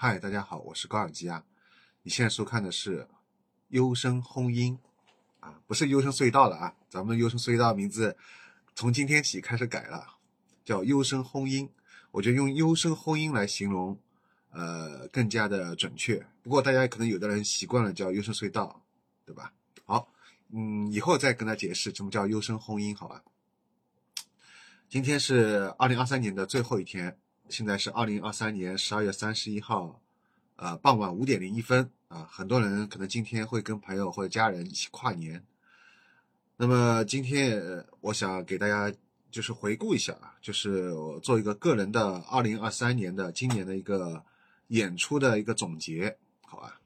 嗨，大家好，我是高尔基啊。你现在收看的是《优声轰音》啊，不是优声隧道了啊，咱们优声隧道名字从今天起开始改了，叫优声轰音。我觉得用优声轰音来形容，呃，更加的准确。不过大家可能有的人习惯了叫优声隧道，对吧？好，嗯，以后再跟他解释什么叫优声轰音，好吧？今天是二零二三年的最后一天。现在是二零二三年十二月三十一号，呃，傍晚五点零一分啊。很多人可能今天会跟朋友或者家人一起跨年。那么今天我想给大家就是回顾一下啊，就是我做一个个人的二零二三年的今年的一个演出的一个总结，好吧？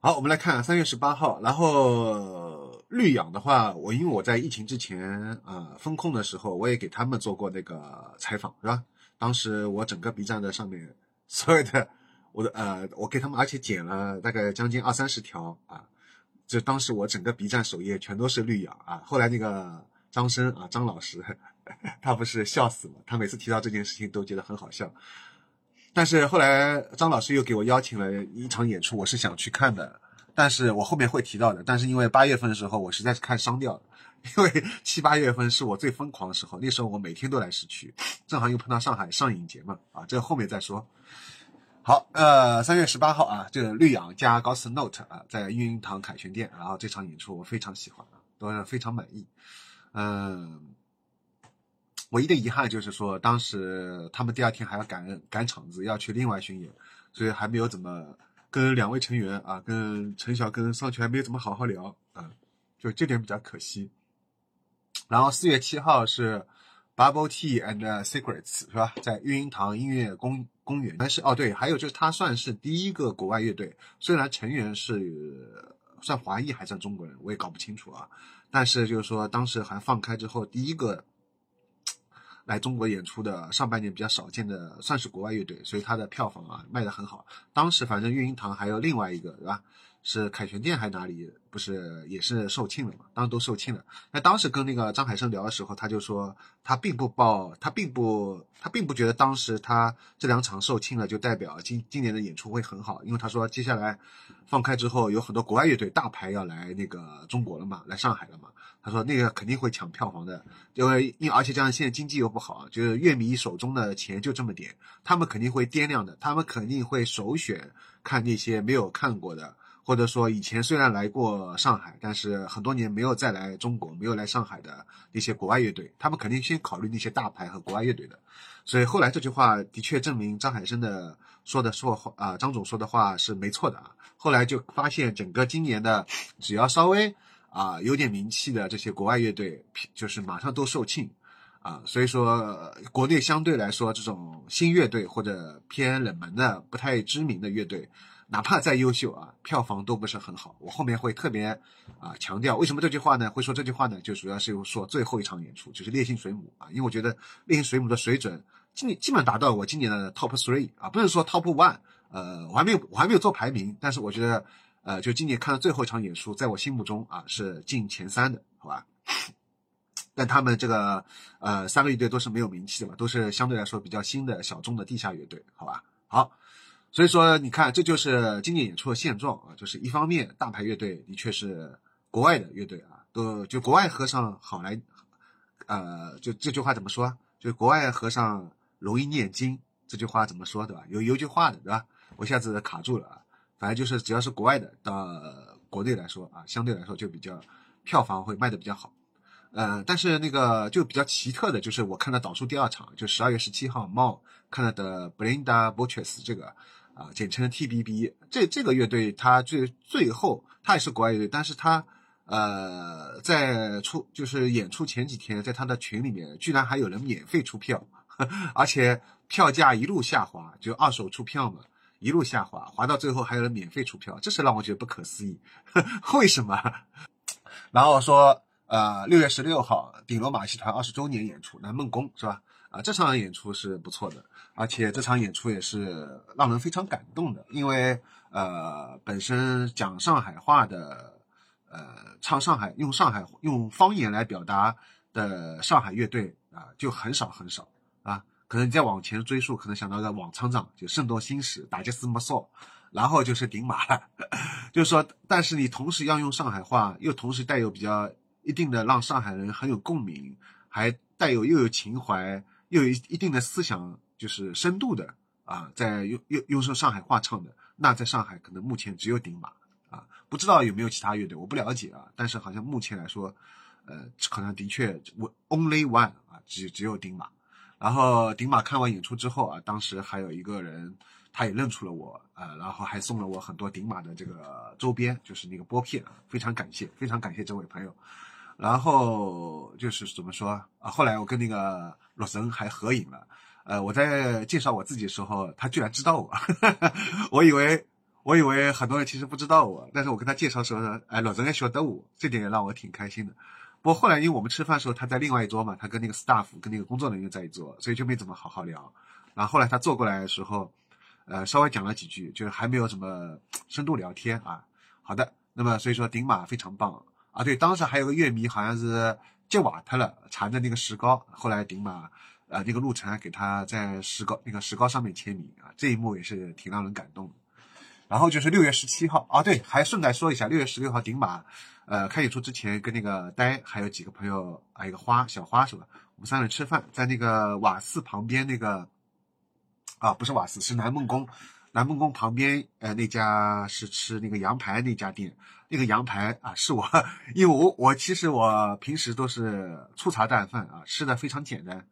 好，我们来看三月十八号，然后绿养的话，我因为我在疫情之前啊风控的时候，我也给他们做过那个采访，是吧？当时我整个 B 站的上面所有的我的呃，我给他们而且剪了大概将近二三十条啊，就当时我整个 B 站首页全都是绿养啊。后来那个张生啊，张老师 他不是笑死了，他每次提到这件事情都觉得很好笑。但是后来张老师又给我邀请了一场演出，我是想去看的，但是我后面会提到的。但是因为八月份的时候我实在是看伤掉了。因为七八月份是我最疯狂的时候，那时候我每天都来市区，正好又碰到上海上影节嘛，啊，这个后面再说。好，呃，三月十八号啊，这个绿养加高斯 Note 啊，在育婴堂凯旋店，然后这场演出我非常喜欢啊，都是非常满意。嗯，唯一的遗憾就是说，当时他们第二天还要赶赶场子，要去另外巡演，所以还没有怎么跟两位成员啊，跟陈晓跟尚权没有怎么好好聊啊，就这点比较可惜。然后四月七号是 Bubble Tea and Secrets 是吧？在育婴堂音乐公公园。但是哦对，还有就是他算是第一个国外乐队，虽然成员是算华裔还算中国人，我也搞不清楚啊。但是就是说当时还放开之后，第一个来中国演出的，上半年比较少见的，算是国外乐队，所以他的票房啊卖的很好。当时反正育婴堂还有另外一个，对吧？是凯旋店还是哪里？不是也是售罄了嘛？当时都售罄了。那当时跟那个张海生聊的时候，他就说他并不报，他并不，他并不觉得当时他这两场售罄了就代表今今年的演出会很好，因为他说接下来放开之后有很多国外乐队大牌要来那个中国了嘛，来上海了嘛。他说那个肯定会抢票房的，因为因而且加上现在经济又不好，就是乐迷手中的钱就这么点，他们肯定会掂量的，他们肯定会首选看那些没有看过的。或者说，以前虽然来过上海，但是很多年没有再来中国、没有来上海的那些国外乐队，他们肯定先考虑那些大牌和国外乐队的。所以后来这句话的确证明张海生的说的说啊，张总说的话是没错的啊。后来就发现，整个今年的只要稍微啊有点名气的这些国外乐队，就是马上都售罄啊。所以说，国内相对来说这种新乐队或者偏冷门的、不太知名的乐队。哪怕再优秀啊，票房都不是很好。我后面会特别啊强调，为什么这句话呢？会说这句话呢？就主要是说最后一场演出就是烈性水母啊，因为我觉得烈性水母的水准今基本达到我今年的 top three 啊，不是说 top one，呃，我还没有我还没有做排名，但是我觉得呃，就今年看到最后一场演出，在我心目中啊是进前三的，好吧？但他们这个呃三个乐队都是没有名气的嘛，都是相对来说比较新的小众的地下乐队，好吧？好。所以说，你看，这就是今年演出的现状啊，就是一方面，大牌乐队的确是国外的乐队啊，都就国外和尚好来，呃，就这句话怎么说？就国外和尚容易念经，这句话怎么说，对吧？有有句话的，对吧？我一下子卡住了啊，反正就是只要是国外的，到国内来说啊，相对来说就比较票房会卖的比较好，呃，但是那个就比较奇特的，就是我看到导数第二场，就十二月十七号猫看到的 Blinda Butchers 这个。啊，简称 TBB，这这个乐队，它最最后它也是国外乐队，但是它呃在出就是演出前几天，在他的群里面，居然还有人免费出票，呵 而且票价一路下滑，就二手出票嘛，一路下滑，滑到最后还有人免费出票，这是让我觉得不可思议，呵 为什么？然后说呃六月十六号顶罗马戏团二十周年演出，南梦宫是吧？啊，这场演出是不错的，而且这场演出也是让人非常感动的，因为呃，本身讲上海话的，呃，唱上海用上海用方言来表达的上海乐队啊，就很少很少啊，可能你再往前追溯，可能想到个王厂长，就《圣斗星矢》打击斯莫少，然后就是顶马了。就是说，但是你同时要用上海话，又同时带有比较一定的让上海人很有共鸣，还带有又有情怀，又有一定的思想，就是深度的啊，在用用用说上海话唱的，那在上海可能目前只有顶马啊，不知道有没有其他乐队，我不了解啊，但是好像目前来说，呃，可能的确我 only one 啊，只只有顶马。然后顶马看完演出之后啊，当时还有一个人。他也认出了我，呃，然后还送了我很多顶马的这个周边，就是那个拨片，非常感谢，非常感谢这位朋友。然后就是怎么说啊？后来我跟那个洛神还合影了，呃，我在介绍我自己的时候，他居然知道我，我以为我以为很多人其实不知道我，但是我跟他介绍时候呢，哎，洛神还晓得我，这点也让我挺开心的。不过后来因为我们吃饭的时候他在另外一桌嘛，他跟那个 staff 跟那个工作人员在一桌，所以就没怎么好好聊。然后后来他坐过来的时候。呃，稍微讲了几句，就是还没有什么深度聊天啊。好的，那么所以说顶马非常棒啊。对，当时还有个乐迷好像是接瓦特了，缠着那个石膏，后来顶马呃那个陆晨给他在石膏那个石膏上面签名啊，这一幕也是挺让人感动的。然后就是六月十七号啊，对，还顺带说一下，六月十六号顶马呃开演出之前跟那个呆还有几个朋友啊一个花小花是吧？我们三人吃饭，在那个瓦寺旁边那个。啊，不是瓦寺，是南梦宫。南梦宫旁边，呃，那家是吃那个羊排那家店。那个羊排啊，是我，因为我我其实我平时都是粗茶淡饭啊，吃的非常简单，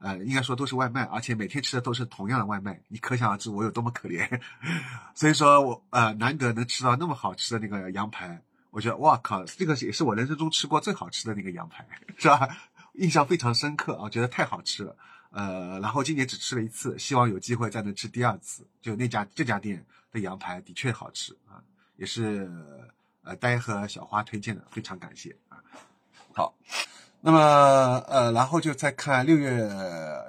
呃，应该说都是外卖，而且每天吃的都是同样的外卖。你可想而知我有多么可怜。所以说我呃难得能吃到那么好吃的那个羊排，我觉得哇靠，这个也是我人生中吃过最好吃的那个羊排，是吧？印象非常深刻啊，觉得太好吃了。呃，然后今年只吃了一次，希望有机会再能吃第二次。就那家这家店的羊排的确好吃啊，也是呃呆和小花推荐的，非常感谢啊。好，那么呃，然后就再看六月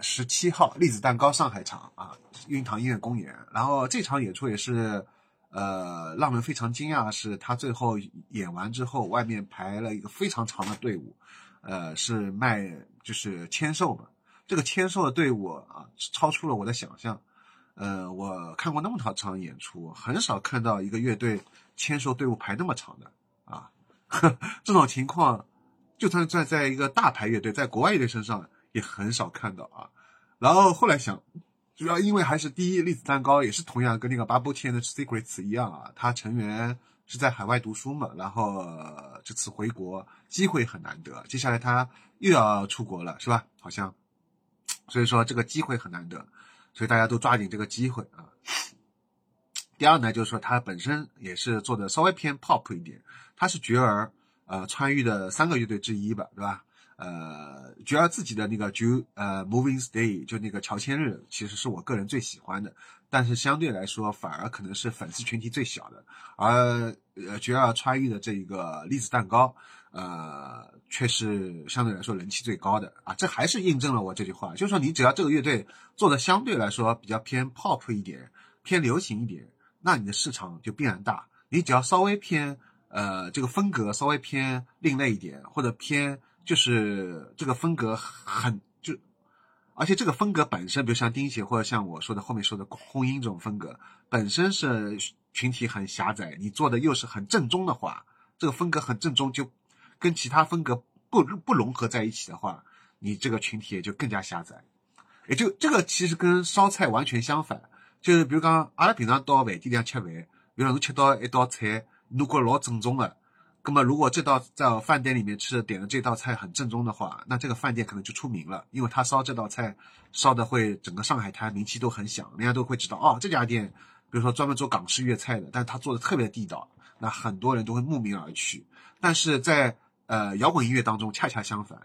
十七号栗子蛋糕上海场啊，运堂音乐公园。然后这场演出也是呃让人非常惊讶，是他最后演完之后，外面排了一个非常长的队伍，呃，是卖就是签售嘛。这个签售的队伍啊，超出了我的想象。呃，我看过那么长场演出，很少看到一个乐队签售队伍排那么长的啊。这种情况，就算在在一个大牌乐队，在国外乐队身上也很少看到啊。然后后来想，主要因为还是第一，栗子蛋糕也是同样跟那个 Bubble Tea 的 Secrets 一样啊，他成员是在海外读书嘛，然后这次回国机会很难得，接下来他又要出国了，是吧？好像。所以说这个机会很难得，所以大家都抓紧这个机会啊。第二呢，就是说它本身也是做的稍微偏 pop 一点，它是绝儿呃川渝的三个乐队之一吧，对吧？呃，绝儿自己的那个 Ju 呃 Moving Stay 就那个乔迁日，其实是我个人最喜欢的，但是相对来说反而可能是粉丝群体最小的，而呃绝儿川渝的这一个栗子蛋糕。呃，却是相对来说人气最高的啊，这还是印证了我这句话，就是说你只要这个乐队做的相对来说比较偏 pop 一点，偏流行一点，那你的市场就必然大。你只要稍微偏呃这个风格稍微偏另类一点，或者偏就是这个风格很就，而且这个风格本身，比如像丁姐或者像我说的后面说的空音这种风格，本身是群体很狭窄，你做的又是很正宗的话，这个风格很正宗就。跟其他风格不不融合在一起的话，你这个群体也就更加狭窄。也就这个其实跟烧菜完全相反，就是比如讲阿拉平常到饭店里向吃饭，比如侬吃到一道菜，如果老正宗的，那么如果这道在饭店里面吃点的这道菜很正宗的话，那这个饭店可能就出名了，因为他烧这道菜烧的会整个上海滩名气都很响，人家都会知道哦这家店，比如说专门做港式粤菜的，但是他做的特别地道，那很多人都会慕名而去。但是在呃，摇滚音乐当中恰恰相反，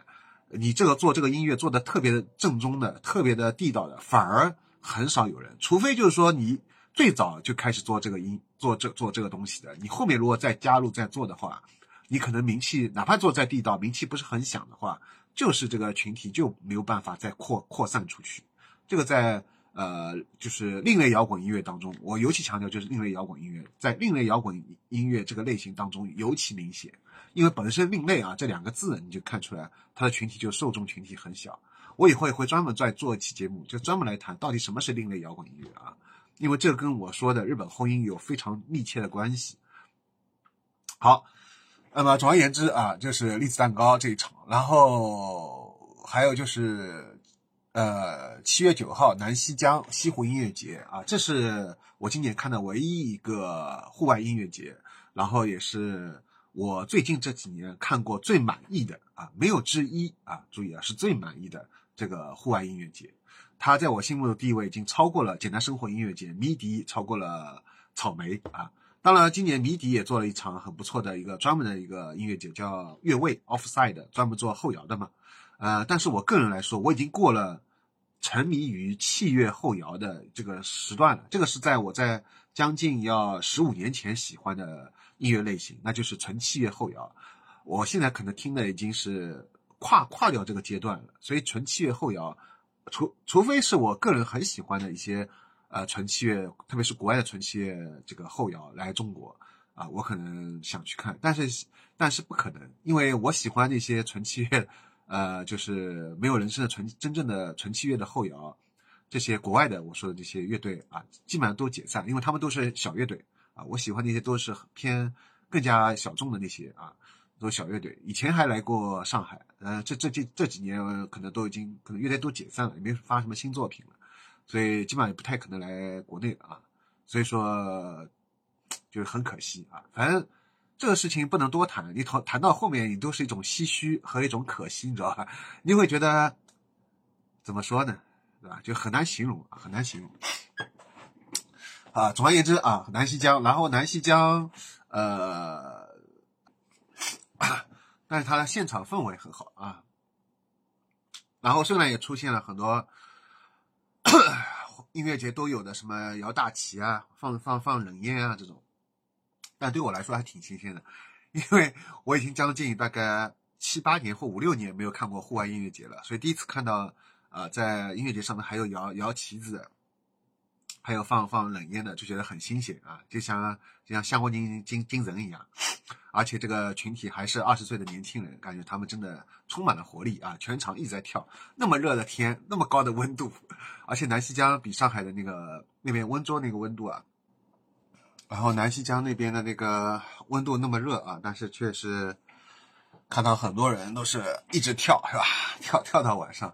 你这个做这个音乐做的特别的正宗的、特别的地道的，反而很少有人。除非就是说你最早就开始做这个音、做这做这个东西的，你后面如果再加入再做的话，你可能名气哪怕做再地道，名气不是很响的话，就是这个群体就没有办法再扩扩散出去。这个在呃，就是另类摇滚音乐当中，我尤其强调就是另类摇滚音乐，在另类摇滚音乐这个类型当中尤其明显。因为本身另类啊这两个字，你就看出来它的群体就受众群体很小。我以后也会专门再做一期节目，就专门来谈到底什么是另类摇滚音乐啊，因为这跟我说的日本后音有非常密切的关系。好，那么总而言之啊，就是栗子蛋糕这一场，然后还有就是呃七月九号南溪江西湖音乐节啊，这是我今年看的唯一一个户外音乐节，然后也是。我最近这几年看过最满意的啊，没有之一啊，注意啊，是最满意的这个户外音乐节，它在我心目的地位已经超过了简单生活音乐节，迷笛超过了草莓啊。当然，今年迷笛也做了一场很不错的一个专门的一个音乐节，叫越位 Offside，专门做后摇的嘛。呃，但是我个人来说，我已经过了沉迷于器乐后摇的这个时段了。这个是在我在将近要十五年前喜欢的。音乐类型，那就是纯器乐后摇。我现在可能听的已经是跨跨掉这个阶段了，所以纯器乐后摇，除除非是我个人很喜欢的一些呃纯器乐，特别是国外的纯器乐这个后摇来中国啊，我可能想去看，但是但是不可能，因为我喜欢那些纯器乐，呃，就是没有人声的纯真正的纯器乐的后摇，这些国外的我说的这些乐队啊，基本上都解散，因为他们都是小乐队。啊，我喜欢那些都是偏更加小众的那些啊，都小乐队。以前还来过上海，呃，这这这这几年可能都已经可能乐队都解散了，也没发什么新作品了，所以基本上也不太可能来国内了啊。所以说就是很可惜啊。反正这个事情不能多谈，你谈谈到后面，你都是一种唏嘘和一种可惜，你知道吧？你会觉得怎么说呢？对吧？就很难形容，很难形容。啊，总而言之啊，南溪江，然后南溪江，呃，但是它的现场氛围很好啊。然后虽然也出现了很多 音乐节都有的什么摇大旗啊、放放放冷烟啊这种，但对我来说还挺新鲜的，因为我已经将近大概七八年或五六年没有看过户外音乐节了，所以第一次看到啊，在音乐节上面还有摇摇旗子。还有放放冷烟的，就觉得很新鲜啊，就像就像香火精精精神一样，而且这个群体还是二十岁的年轻人，感觉他们真的充满了活力啊！全场一直在跳，那么热的天，那么高的温度，而且南溪江比上海的那个那边温州那个温度啊，然后南溪江那边的那个温度那么热啊，但是确实看到很多人都是一直跳，是吧？跳跳到晚上。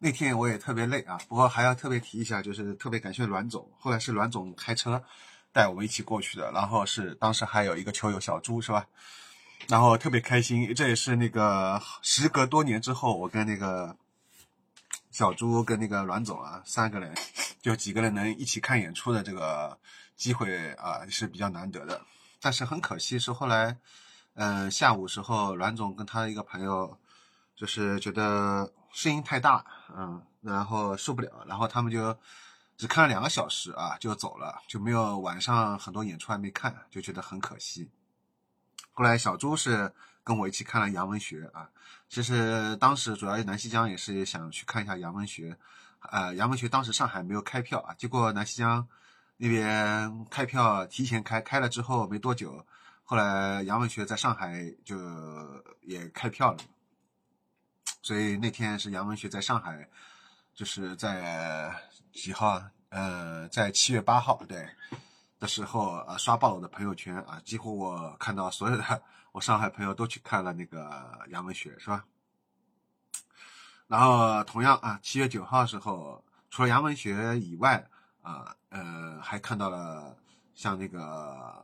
那天我也特别累啊，不过还要特别提一下，就是特别感谢阮总，后来是阮总开车带我们一起过去的，然后是当时还有一个球友小朱是吧？然后特别开心，这也是那个时隔多年之后，我跟那个小朱跟那个阮总啊三个人，就几个人能一起看演出的这个机会啊是比较难得的，但是很可惜是后来，嗯下午时候阮总跟他一个朋友就是觉得。声音太大，嗯，然后受不了，然后他们就只看了两个小时啊，就走了，就没有晚上很多演出还没看，就觉得很可惜。后来小朱是跟我一起看了杨文学啊，其实当时主要南溪江也是想去看一下杨文学，呃，杨文学当时上海没有开票啊，结果南溪江那边开票提前开，开了之后没多久，后来杨文学在上海就也开票了。所以那天是杨文学在上海，就是在几号啊？呃，在七月八号对的时候啊，刷爆了我的朋友圈啊，几乎我看到所有的我上海朋友都去看了那个杨文学，是吧？然后同样啊，七月九号的时候，除了杨文学以外啊，呃，还看到了像那个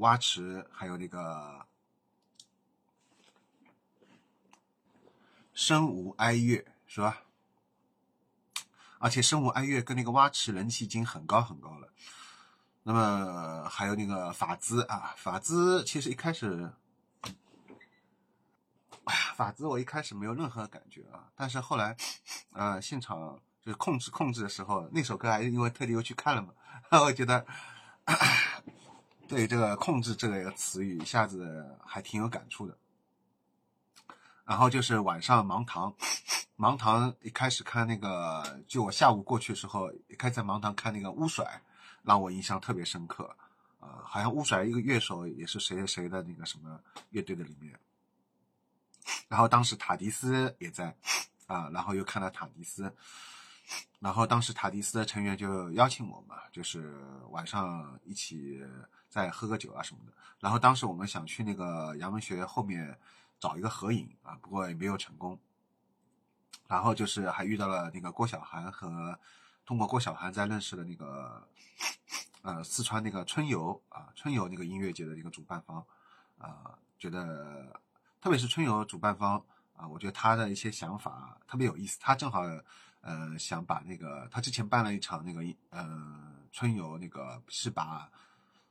蛙池，还有那个。身无哀乐是吧？而且生无哀乐跟那个蛙池人气已经很高很高了。那么还有那个法兹啊，法兹其实一开始，法兹我一开始没有任何感觉啊，但是后来，呃，现场就是控制控制的时候，那首歌还是因为特地又去看了嘛，我觉得对这个控制这个词语一下子还挺有感触的。然后就是晚上盲堂，盲堂一开始看那个，就我下午过去的时候，一开始在盲堂看那个乌甩，让我印象特别深刻，啊，好像乌甩一个乐手也是谁谁的那个什么乐队的里面，然后当时塔迪斯也在，啊，然后又看到塔迪斯，然后当时塔迪斯的成员就邀请我嘛，就是晚上一起再喝个酒啊什么的。然后当时我们想去那个杨文学后面找一个合影啊，不过也没有成功。然后就是还遇到了那个郭晓涵和通过郭晓涵在认识的那个呃四川那个春游啊春游那个音乐节的一个主办方啊，觉得特别是春游主办方啊，我觉得他的一些想法特别有意思。他正好呃想把那个他之前办了一场那个呃春游那个是把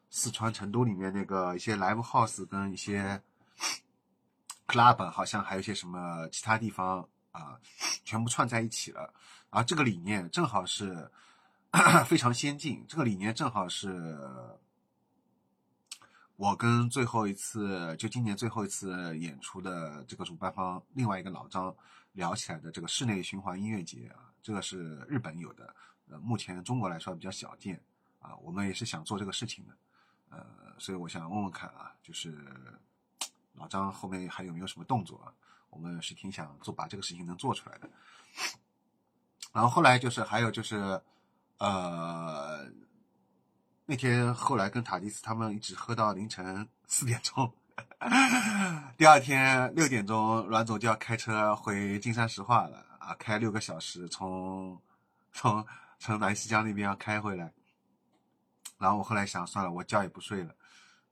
四川成都里面那个一些 live house 跟一些 club 好像还有一些什么其他地方。啊，全部串在一起了，而这个理念正好是非常先进。这个理念正好是我跟最后一次就今年最后一次演出的这个主办方另外一个老张聊起来的这个室内循环音乐节啊，这个是日本有的，呃，目前中国来说比较小见啊。我们也是想做这个事情的，呃，所以我想问问看啊，就是老张后面还有没有什么动作啊？我们是挺想做把这个事情能做出来的，然后后来就是还有就是，呃，那天后来跟塔迪斯他们一直喝到凌晨四点钟，第二天六点钟阮总就要开车回金山石化了啊，开六个小时从从从南溪江那边要开回来，然后我后来想算了，我觉也不睡了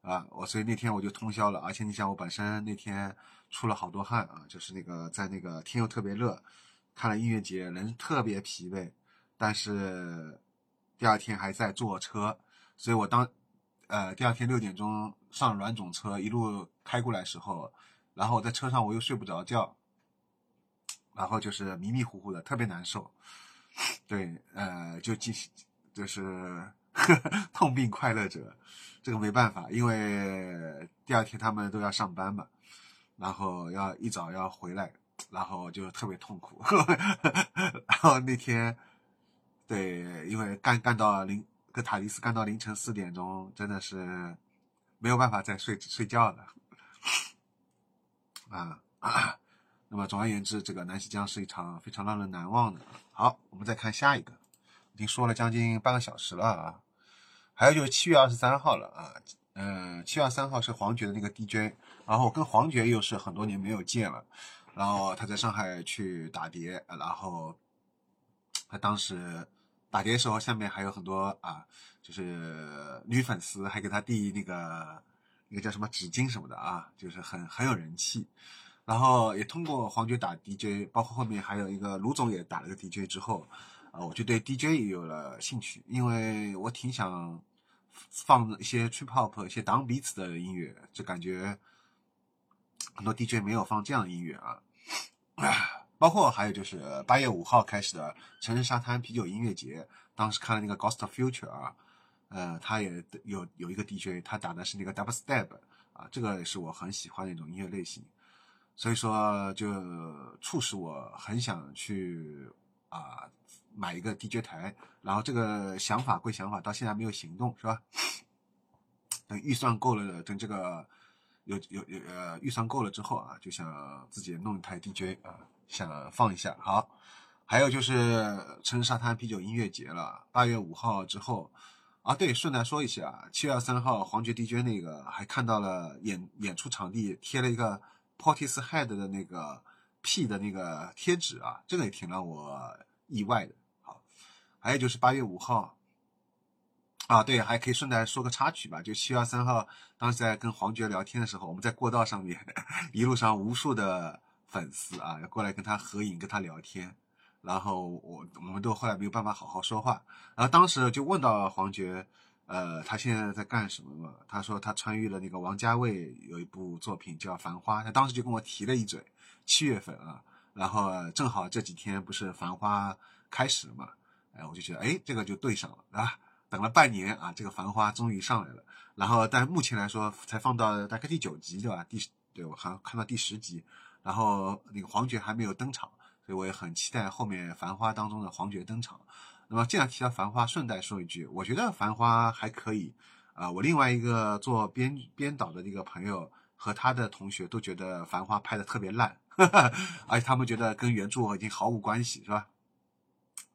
啊，我所以那天我就通宵了，而且你想我本身那天。出了好多汗啊，就是那个在那个天又特别热，看了音乐节人特别疲惫，但是第二天还在坐车，所以我当呃第二天六点钟上阮总车一路开过来时候，然后我在车上我又睡不着觉，然后就是迷迷糊糊的特别难受，对，呃就进就是 痛并快乐着，这个没办法，因为第二天他们都要上班嘛。然后要一早要回来，然后就特别痛苦。然后那天，对，因为干干到凌跟塔利斯干到凌晨四点钟，真的是没有办法再睡睡觉了。啊，那么总而言之，这个南溪江是一场非常让人难忘的。好，我们再看下一个，已经说了将近半个小时了啊。还有就是七月二十三号了啊。嗯，七月三号是黄觉的那个 DJ，然后跟黄觉又是很多年没有见了，然后他在上海去打碟，然后他当时打碟的时候，下面还有很多啊，就是女粉丝还给他递那个那个叫什么纸巾什么的啊，就是很很有人气，然后也通过黄觉打 DJ，包括后面还有一个卢总也打了个 DJ 之后，啊，我就对 DJ 也有了兴趣，因为我挺想。放一些 trip hop、一些 down beats 的音乐，就感觉很多 DJ 没有放这样的音乐啊。包括还有就是八月五号开始的城市沙滩啤酒音乐节，当时看了那个 Ghost Future 啊，呃，他也有有一个 DJ，他打的是那个 double step 啊，这个是我很喜欢的一种音乐类型，所以说就促使我很想去啊。买一个 DJ 台，然后这个想法归想法，到现在没有行动，是吧？等预算够了，等这个有有有呃预算够了之后啊，就想自己弄一台 DJ 啊，想放一下。好，还有就是城市沙滩啤酒音乐节了，八月五号之后啊，对，顺带说一下，七月三号黄觉 DJ 那个还看到了演演出场地贴了一个 Portishead 的那个 P 的那个贴纸啊，这个也挺让我意外的。好还有就是八月五号，啊，对，还可以顺带说个插曲吧。就七月三号，当时在跟黄觉聊天的时候，我们在过道上面，一路上无数的粉丝啊，要过来跟他合影，跟他聊天。然后我我们都后来没有办法好好说话。然后当时就问到黄觉，呃，他现在在干什么嘛？他说他参与了那个王家卫有一部作品叫《繁花》，他当时就跟我提了一嘴，七月份啊，然后正好这几天不是《繁花》开始了嘛。哎，我就觉得，哎，这个就对上了，啊，等了半年啊，这个繁花终于上来了。然后，但目前来说，才放到大概第九集，对吧？第，对我还看到第十集。然后那个黄觉还没有登场，所以我也很期待后面繁花当中的黄觉登场。那么，既然提到繁花，顺带说一句，我觉得繁花还可以。啊，我另外一个做编编导的那个朋友和他的同学都觉得繁花拍的特别烂。而且他们觉得跟原著已经毫无关系，是吧？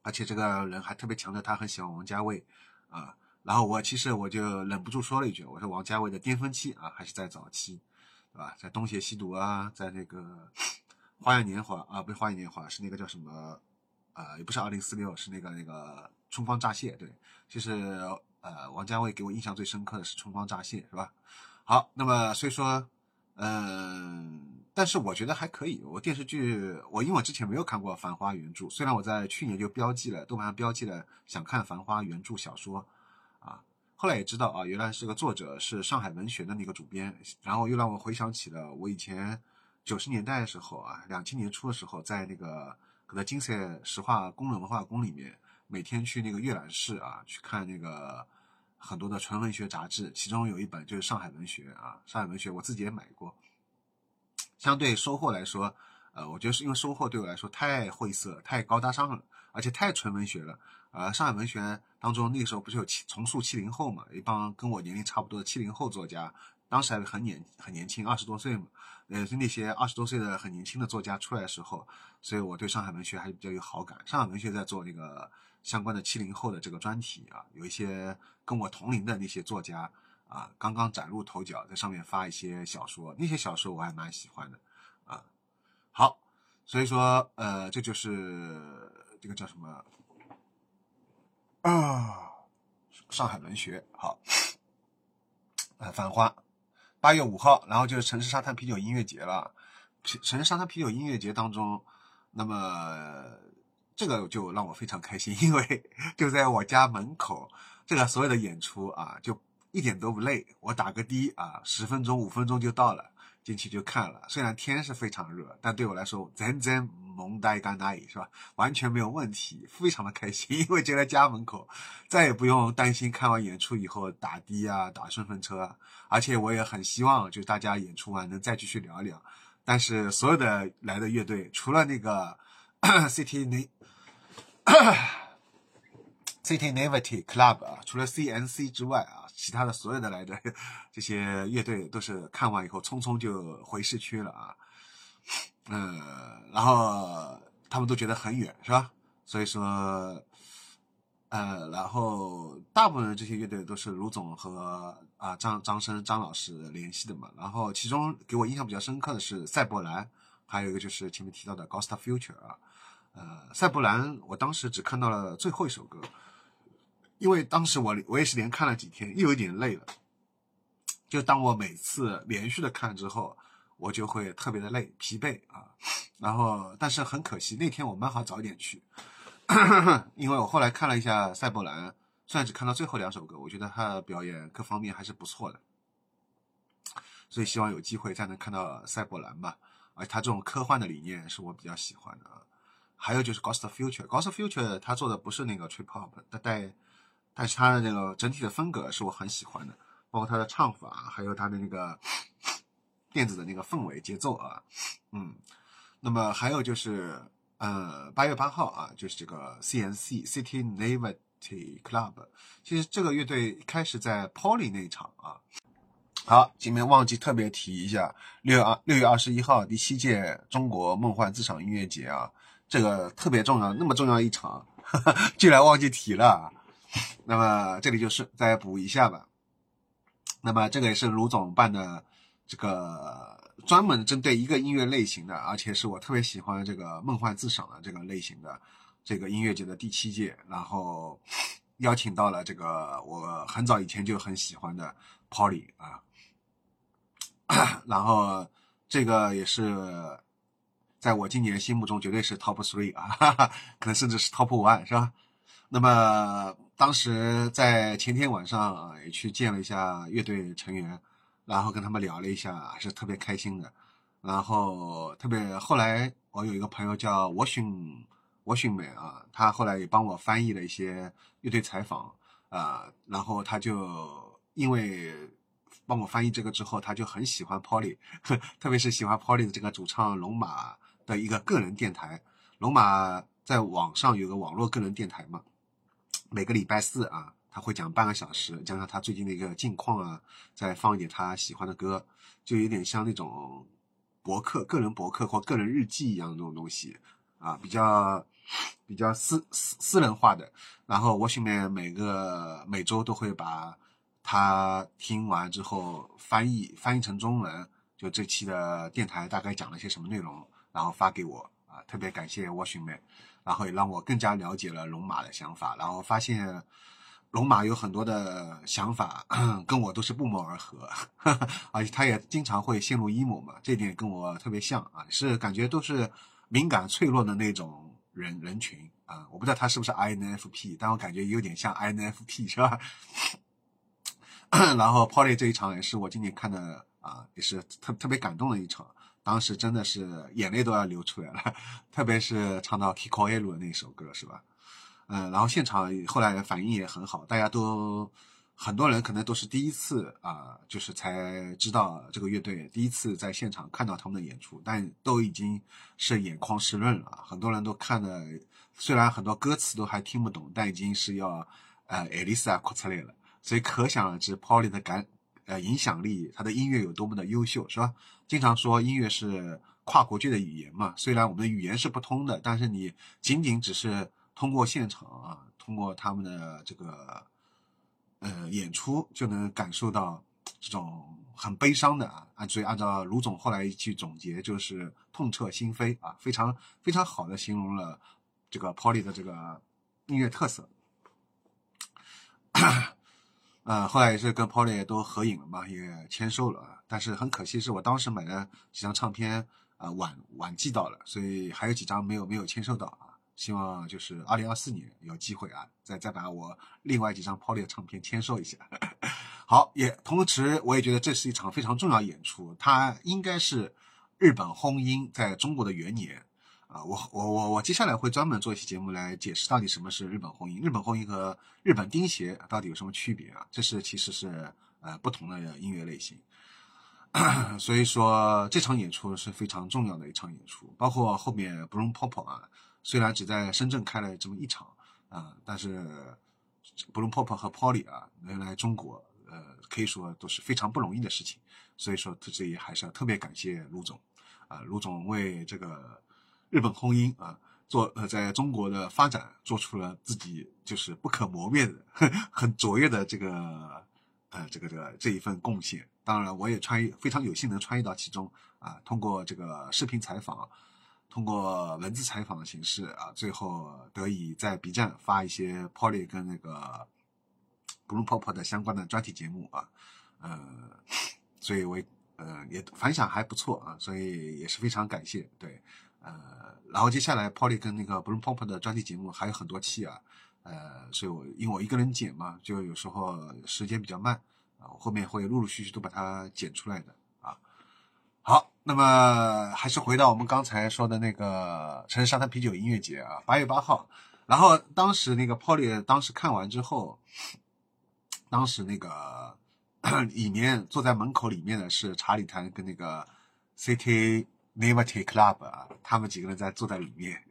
而且这个人还特别强调他很喜欢王家卫啊。然后我其实我就忍不住说了一句，我说王家卫的巅峰期啊还是在早期，对吧？在《东邪西毒》啊，在那个《花样年华》啊，不是《花样年华》，是那个叫什么？啊，也不是二零四六，是那个那个《春光乍泄》。对，其实呃，王家卫给我印象最深刻的是《春光乍泄》，是吧？好，那么所以说，嗯，但是我觉得还可以。我电视剧，我因为我之前没有看过《繁花》原著，虽然我在去年就标记了豆瓣上标记了想看《繁花》原著小说，啊，后来也知道啊，原来是个作者是上海文学的那个主编，然后又让我回想起了我以前九十年代的时候啊，两千年初的时候，在那个可能金色石化工人文化宫里面，每天去那个阅览室啊，去看那个。很多的纯文学杂志，其中有一本就是上海文学啊，上海文学我自己也买过。相对收获来说，呃，我觉得是因为收获对我来说太晦涩、太高大上了，而且太纯文学了。呃，上海文学当中那个时候不是有七重塑七零后嘛，一帮跟我年龄差不多的七零后作家，当时还很年很年轻，二十多岁嘛。呃，就那些二十多岁的很年轻的作家出来的时候，所以我对上海文学还是比较有好感。上海文学在做那个。相关的七零后的这个专题啊，有一些跟我同龄的那些作家啊，刚刚崭露头角，在上面发一些小说，那些小说我还蛮喜欢的啊。好，所以说呃，这就是这个叫什么啊？上海文学好，呃，繁花，八月五号，然后就是城市沙滩啤酒音乐节了。城市沙滩啤酒音乐节当中，那么。这个就让我非常开心，因为 就在我家门口，这个所有的演出啊，就一点都不累。我打个的啊，十分钟、五分钟就到了，进去就看了。虽然天是非常热，但对我来说，真真萌呆干呆是吧？完全没有问题，非常的开心，因为就在家门口，再也不用担心看完演出以后打的啊、打顺风车。而且我也很希望，就大家演出完能再继续聊一聊。但是所有的来的乐队，除了那个 CT 那。City Naivety Club 啊，除了 CNC 之外啊，其他的所有的来的这些乐队都是看完以后匆匆就回市区了啊。嗯，然后他们都觉得很远，是吧？所以说，呃，然后大部分这些乐队都是卢总和啊张张生张老师联系的嘛。然后其中给我印象比较深刻的是赛博兰，还有一个就是前面提到的 Ghost Future 啊。呃，赛博兰，我当时只看到了最后一首歌，因为当时我我也是连看了几天，又有点累了。就当我每次连续的看之后，我就会特别的累、疲惫啊。然后，但是很可惜，那天我蛮好早点去，因为我后来看了一下赛博兰，虽然只看到最后两首歌，我觉得他的表演各方面还是不错的，所以希望有机会再能看到赛博兰吧。而他这种科幻的理念是我比较喜欢的啊。还有就是 Ghost Future，Ghost Future 他做的不是那个 Trip Hop，但带，但是他的那个整体的风格是我很喜欢的，包括他的唱法，还有他的那个电子的那个氛围节奏啊，嗯，那么还有就是呃八月八号啊，就是这个 CNC City Navity Club，其实这个乐队开始在 Poly 那一场啊，好，前面忘记特别提一下，六月二六月二十一号第七届中国梦幻自赏音乐节啊。这个特别重要，那么重要一场，居然忘记提了。那么这里就是再补一下吧。那么这个也是卢总办的，这个专门针对一个音乐类型的，而且是我特别喜欢这个梦幻自赏的这个类型的这个音乐节的第七届，然后邀请到了这个我很早以前就很喜欢的 Polly 啊，然后这个也是。在我今年心目中绝对是 top three 啊，哈哈，可能甚至是 top one 是吧？那么当时在前天晚上啊，也去见了一下乐队成员，然后跟他们聊了一下，还是特别开心的。然后特别后来我有一个朋友叫我寻我寻美啊，他后来也帮我翻译了一些乐队采访啊，然后他就因为帮我翻译这个之后，他就很喜欢 Polly，特别是喜欢 Polly 的这个主唱龙马。的一个个人电台，龙马在网上有个网络个人电台嘛，每个礼拜四啊，他会讲半个小时，讲讲他最近的一个近况啊，再放一点他喜欢的歌，就有点像那种博客、个人博客或个人日记一样的那种东西啊，比较比较私私私人化的。然后我训练每个每周都会把他听完之后翻译翻译成中文，就这期的电台大概讲了些什么内容，然后发给我啊，特别感谢我训练，然后也让我更加了解了龙马的想法，然后发现。龙马有很多的想法，跟我都是不谋而合，而且他也经常会陷入 emo 嘛，这点跟我特别像啊，是感觉都是敏感脆弱的那种人人群啊，我不知道他是不是 INFP，但我感觉有点像 INFP 是吧？然后 Polly 这一场也是我今年看的啊，也是特特别感动的一场，当时真的是眼泪都要流出来了，特别是唱到 Kiko Elu 的那首歌是吧？嗯，然后现场后来反应也很好，大家都很多人可能都是第一次啊，就是才知道这个乐队，第一次在现场看到他们的演出，但都已经是眼眶湿润了。很多人都看的，虽然很多歌词都还听不懂，但已经是要呃艾丽丝啊哭出来了。所以可想而知，Polly 的感呃影响力，他的音乐有多么的优秀，是吧？经常说音乐是跨国界的语言嘛，虽然我们的语言是不通的，但是你仅仅只是。通过现场啊，通过他们的这个呃演出，就能感受到这种很悲伤的啊。按所以按照卢总后来一句总结，就是痛彻心扉啊，非常非常好的形容了这个 Polly 的这个音乐特色。呃，后来也是跟 Polly 都合影了嘛，也签售了。但是很可惜，是我当时买的几张唱片啊晚晚寄到了，所以还有几张没有没有签售到啊。希望就是二零二四年有机会啊，再再把我另外几张 Polly 的唱片签售一下。好，也同时我也觉得这是一场非常重要演出，它应该是日本轰音在中国的元年啊。我我我我接下来会专门做一期节目来解释到底什么是日本红音，日本红音和日本钉鞋到底有什么区别啊？这是其实是呃不同的音乐类型。所以说这场演出是非常重要的一场演出，包括后面 Bloom Pop 啊。虽然只在深圳开了这么一场啊，但是 Bloom Pop 和 Polly 啊能来中国，呃，可以说都是非常不容易的事情。所以说，这里还是要特别感谢卢总啊，卢总为这个日本婚姻啊做呃在中国的发展做出了自己就是不可磨灭的很卓越的这个呃这个这个这一份贡献。当然，我也参与非常有幸能参与到其中啊，通过这个视频采访。通过文字采访的形式啊，最后得以在 B 站发一些 Polly 跟那个 Blue Pop 的相关的专题节目啊，呃，所以我呃也反响还不错啊，所以也是非常感谢。对，呃，然后接下来 Polly 跟那个 Blue Pop 的专题节目还有很多期啊，呃，所以我因为我一个人剪嘛，就有时候时间比较慢啊，我后面会陆陆续续都把它剪出来的啊。好，那么还是回到我们刚才说的那个城市沙滩啤酒音乐节啊，八月八号。然后当时那个 Polly 当时看完之后，当时那个 里面坐在门口里面的是查理滩跟那个 CTA navity Club 啊，他们几个人在坐在里面。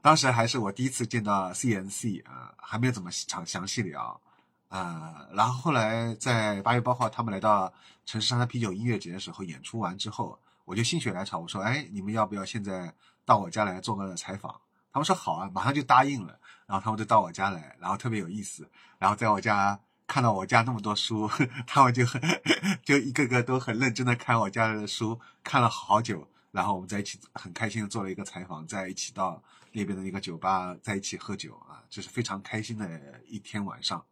当时还是我第一次见到 CNC 啊，还没有怎么详详细聊。啊，然后后来在八月八号他们来到城市沙滩啤酒音乐节的时候，演出完之后，我就心血来潮，我说：“哎，你们要不要现在到我家来做个采访？”他们说：“好啊，马上就答应了。”然后他们就到我家来，然后特别有意思。然后在我家看到我家那么多书，他们就很 就一个个都很认真的看我家的书，看了好久。然后我们在一起很开心的做了一个采访，在一起到那边的一个酒吧在一起喝酒啊，这是非常开心的一天晚上。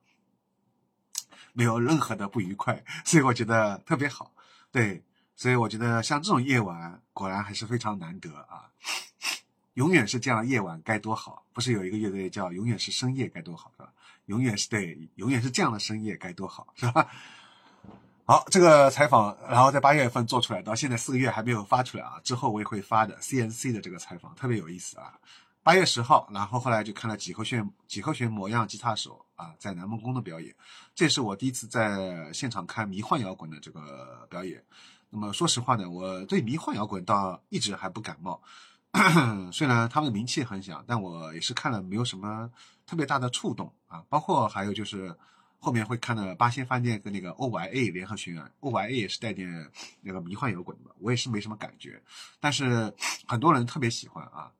没有任何的不愉快，所以我觉得特别好。对，所以我觉得像这种夜晚，果然还是非常难得啊！永远是这样的夜晚该多好！不是有一个乐队叫“永远是深夜该多好”是吧？永远是对，永远是这样的深夜该多好，是吧？好，这个采访，然后在八月份做出来，到现在四个月还没有发出来啊。之后我也会发的 CNC 的这个采访特别有意思啊。八月十号，然后后来就看了几何学几何学模样吉他手啊，在南梦宫的表演，这是我第一次在现场看迷幻摇滚的这个表演。那么说实话呢，我对迷幻摇滚倒一直还不感冒，虽然他们的名气很响，但我也是看了没有什么特别大的触动啊。包括还有就是后面会看的八仙饭店跟那个 OYA 联合巡演，OYA 也是带点那个迷幻摇滚的，我也是没什么感觉，但是很多人特别喜欢啊。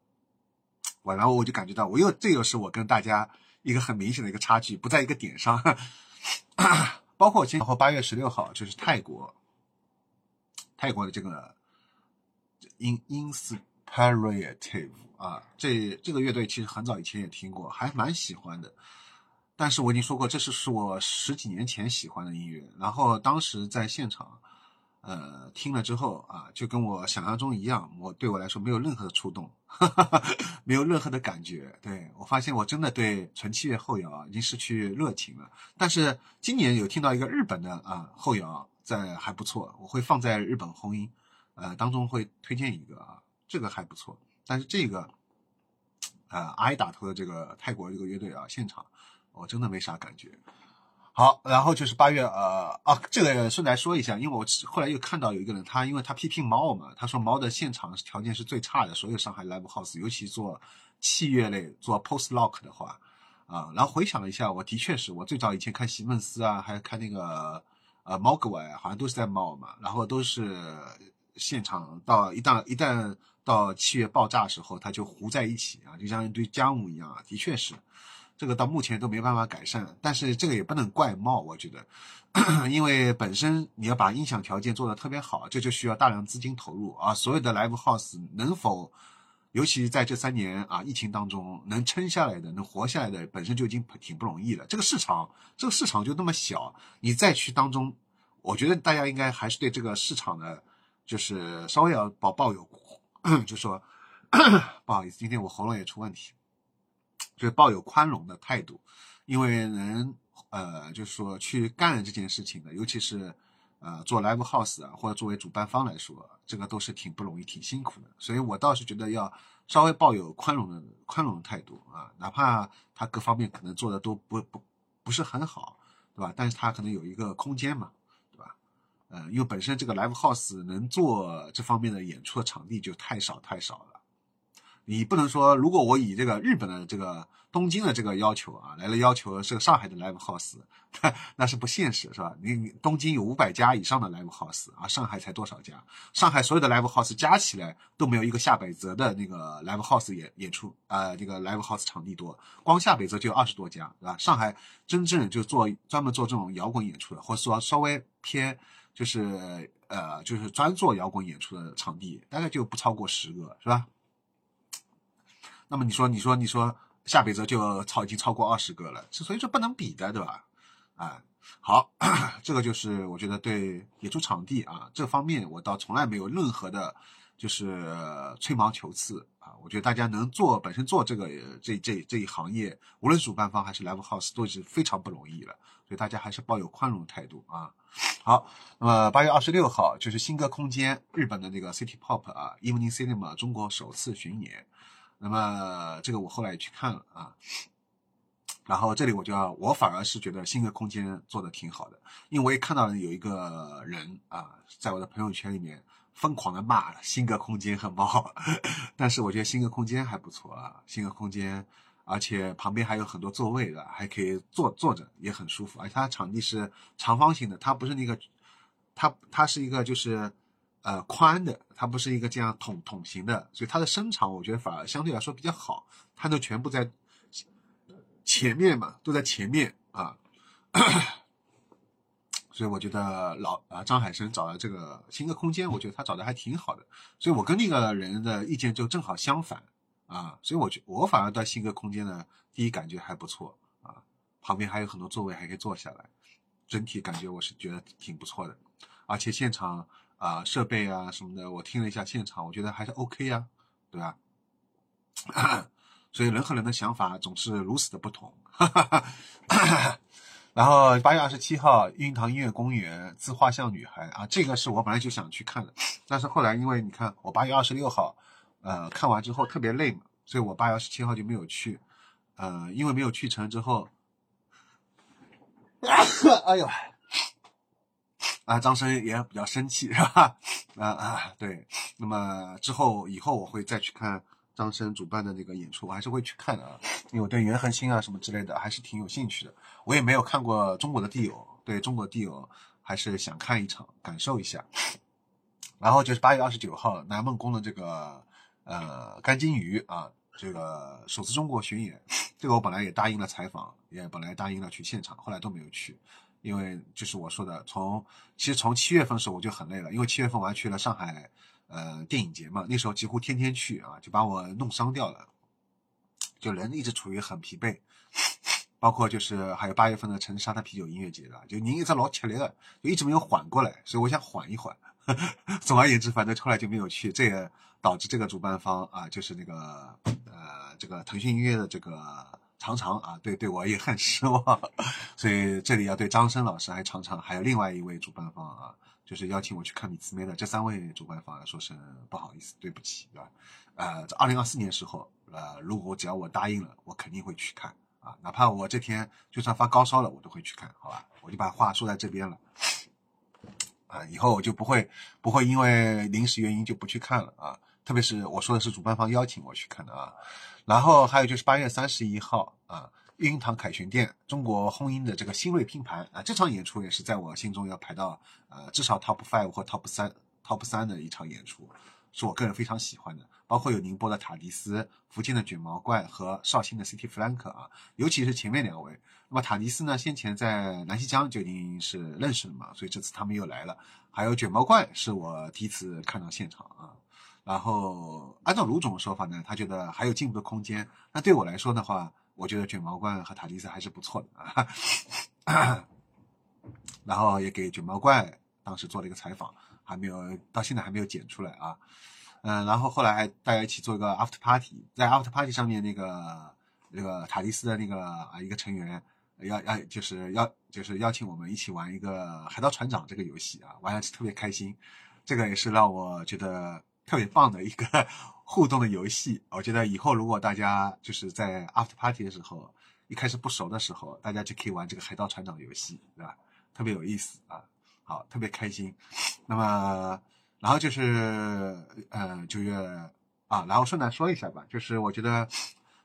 我然后我就感觉到，我又这又是我跟大家一个很明显的一个差距，不在一个点上。包括今后八月十六号就是泰国，泰国的这个 In Inspirative 啊，这这个乐队其实很早以前也听过，还蛮喜欢的。但是我已经说过，这是是我十几年前喜欢的音乐。然后当时在现场，呃，听了之后啊，就跟我想象中一样，我对我来说没有任何的触动，哈 哈没有任何的感觉。对我发现我真的对纯器乐后摇啊已经失去热情了。但是今年有听到一个日本的啊后摇在还不错，我会放在日本红音呃当中会推荐一个啊，这个还不错。但是这个呃阿依打头的这个泰国这个乐队啊，现场。我真的没啥感觉。好，然后就是八月，呃，啊，这个顺带说一下，因为我后来又看到有一个人，他因为他批评猫嘛，他说猫的现场条件是最差的，所有上海 live house，尤其做器乐类、做 post rock 的话，啊，然后回想了一下，我的确是我最早以前看席梦思啊，还有看那个呃猫哥啊，好像都是在猫嘛，然后都是现场到一旦一旦到器乐爆炸的时候，他就糊在一起啊，就像一堆浆糊一样啊，的确是。这个到目前都没办法改善，但是这个也不能怪猫，我觉得，因为本身你要把音响条件做得特别好，这就需要大量资金投入啊。所有的 live house 能否，尤其在这三年啊疫情当中能撑下来的、能活下来的，本身就已经挺不容易了。这个市场，这个市场就那么小，你再去当中，我觉得大家应该还是对这个市场的，就是稍微要抱抱有，就说 不好意思，今天我喉咙也出问题。就抱有宽容的态度，因为能呃，就是说去干这件事情的，尤其是呃做 live house 啊，或者作为主办方来说，这个都是挺不容易、挺辛苦的。所以我倒是觉得要稍微抱有宽容的宽容的态度啊，哪怕他各方面可能做的都不不不是很好，对吧？但是他可能有一个空间嘛，对吧？呃，因为本身这个 live house 能做这方面的演出的场地就太少太少了。你不能说，如果我以这个日本的这个东京的这个要求啊，来了要求是个上海的 live house，那是不现实，是吧？你东京有五百家以上的 live house 啊，上海才多少家？上海所有的 live house 加起来都没有一个下北泽的那个 live house 演演出啊，这个 live house 场地多，光下北泽就有二十多家，对吧？上海真正就做专门做这种摇滚演出的，或者说稍微偏就是呃就是专做摇滚演出的场地，大概就不超过十个，是吧？那么你说，你说，你说，下北泽就超已经超过二十个了，所以说不能比的，对吧？啊，好，这个就是我觉得对演出场地啊这方面，我倒从来没有任何的，就是吹毛求疵啊。我觉得大家能做本身做这个这这这一行业，无论主办方还是 live house 都是非常不容易了，所以大家还是抱有宽容态度啊。好，那么八月二十六号就是新歌空间日本的那个 City Pop 啊，Evening Cinema 中国首次巡演。那么这个我后来也去看了啊，然后这里我就要，我反而是觉得新的空间做的挺好的，因为我也看到了有一个人啊，在我的朋友圈里面疯狂的骂新格空间很不好，但是我觉得新格空间还不错啊，新格空间，而且旁边还有很多座位的，还可以坐坐着也很舒服，而且它场地是长方形的，它不是那个，它它是一个就是。呃，宽的，它不是一个这样筒筒形的，所以它的身长，我觉得反而相对来说比较好。它都全部在前面嘛，都在前面啊，所以我觉得老啊张海生找的这个新的空间，我觉得他找的还挺好的。所以我跟那个人的意见就正好相反啊，所以我觉我反而对新的空间呢，第一感觉还不错啊，旁边还有很多座位还可以坐下来，整体感觉我是觉得挺不错的，而且现场。啊，设备啊什么的，我听了一下现场，我觉得还是 OK 呀，对吧？所以人和人的想法总是如此的不同。然后八月二十七号，运堂音乐公园自画像女孩啊，这个是我本来就想去看的，但是后来因为你看我八月二十六号，呃，看完之后特别累嘛，所以我八月二十七号就没有去。呃，因为没有去成之后，哎呦。啊，张生也比较生气，是吧？啊啊，对。那么之后以后我会再去看张生主办的那个演出，我还是会去看的啊，因为我对袁恒星啊什么之类的还是挺有兴趣的。我也没有看过中国的地友，对中国地友还是想看一场，感受一下。然后就是八月二十九号，南梦宫的这个呃干金鱼啊，这个首次中国巡演，这个我本来也答应了采访，也本来答应了去现场，后来都没有去，因为就是我说的，从其实从七月份时候我就很累了，因为七月份我还去了上海呃电影节嘛，那时候几乎天天去啊，就把我弄伤掉了，就人一直处于很疲惫。包括就是还有八月份的城市沙滩啤酒音乐节的，就您一直老吃力的，就一直没有缓过来，所以我想缓一缓。总而言之，反正后来就没有去，这也导致这个主办方啊，就是那个呃这个腾讯音乐的这个常常啊，对对我也很失望。所以这里要对张生老师、还常常，还有另外一位主办方啊，就是邀请我去看米兹梅的这三位主办方说声不好意思，对不起，对吧？呃，在二零二四年时候，呃，如果只要我答应了，我肯定会去看。啊，哪怕我这天就算发高烧了，我都会去看，好吧？我就把话说在这边了。啊，以后我就不会不会因为临时原因就不去看了啊。特别是我说的是主办方邀请我去看的啊。然后还有就是八月三十一号啊，育婴堂凯旋店中国烘音的这个新锐拼盘啊，这场演出也是在我心中要排到呃至少 top five 或 top 三 top 三的一场演出。是我个人非常喜欢的，包括有宁波的塔迪斯、福建的卷毛怪和绍兴的 City Flank 啊，尤其是前面两位。那么塔迪斯呢，先前在南溪江就已经是认识了嘛，所以这次他们又来了。还有卷毛怪是我第一次看到现场啊。然后按照卢总的说法呢，他觉得还有进步的空间。那对我来说的话，我觉得卷毛怪和塔迪斯还是不错的啊。然后也给卷毛怪当时做了一个采访。还没有到现在还没有剪出来啊，嗯，然后后来还大家一起做一个 after party，在 after party 上面那个那个塔迪斯的那个啊一个成员要要就是要就是邀请我们一起玩一个海盗船长这个游戏啊，玩的是特别开心，这个也是让我觉得特别棒的一个 互动的游戏。我觉得以后如果大家就是在 after party 的时候，一开始不熟的时候，大家就可以玩这个海盗船长游戏，对吧？特别有意思啊。好，特别开心。那么，然后就是，呃，九月啊，然后顺带说一下吧，就是我觉得，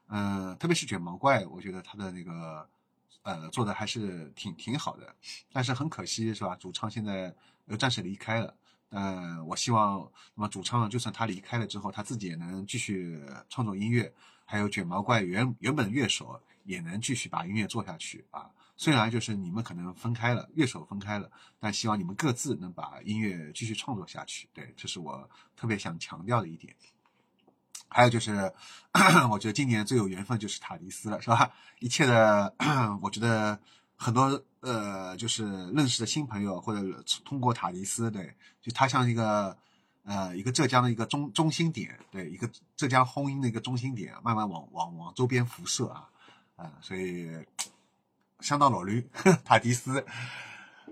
嗯，特别是卷毛怪，我觉得他的那个，呃，做的还是挺挺好的。但是很可惜，是吧？主唱现在又暂时离开了。呃，我希望，那么主唱就算他离开了之后，他自己也能继续创作音乐，还有卷毛怪原原本乐手也能继续把音乐做下去啊。虽然就是你们可能分开了，乐手分开了，但希望你们各自能把音乐继续创作下去。对，这是我特别想强调的一点。还有就是，我觉得今年最有缘分就是塔迪斯了，是吧？一切的，我觉得很多呃，就是认识的新朋友或者通过塔迪斯，对，就它像一个呃一个浙江的一个中中心点，对，一个浙江烘音的一个中心点，慢慢往往往周边辐射啊，啊，所以。相当老驴，塔迪斯，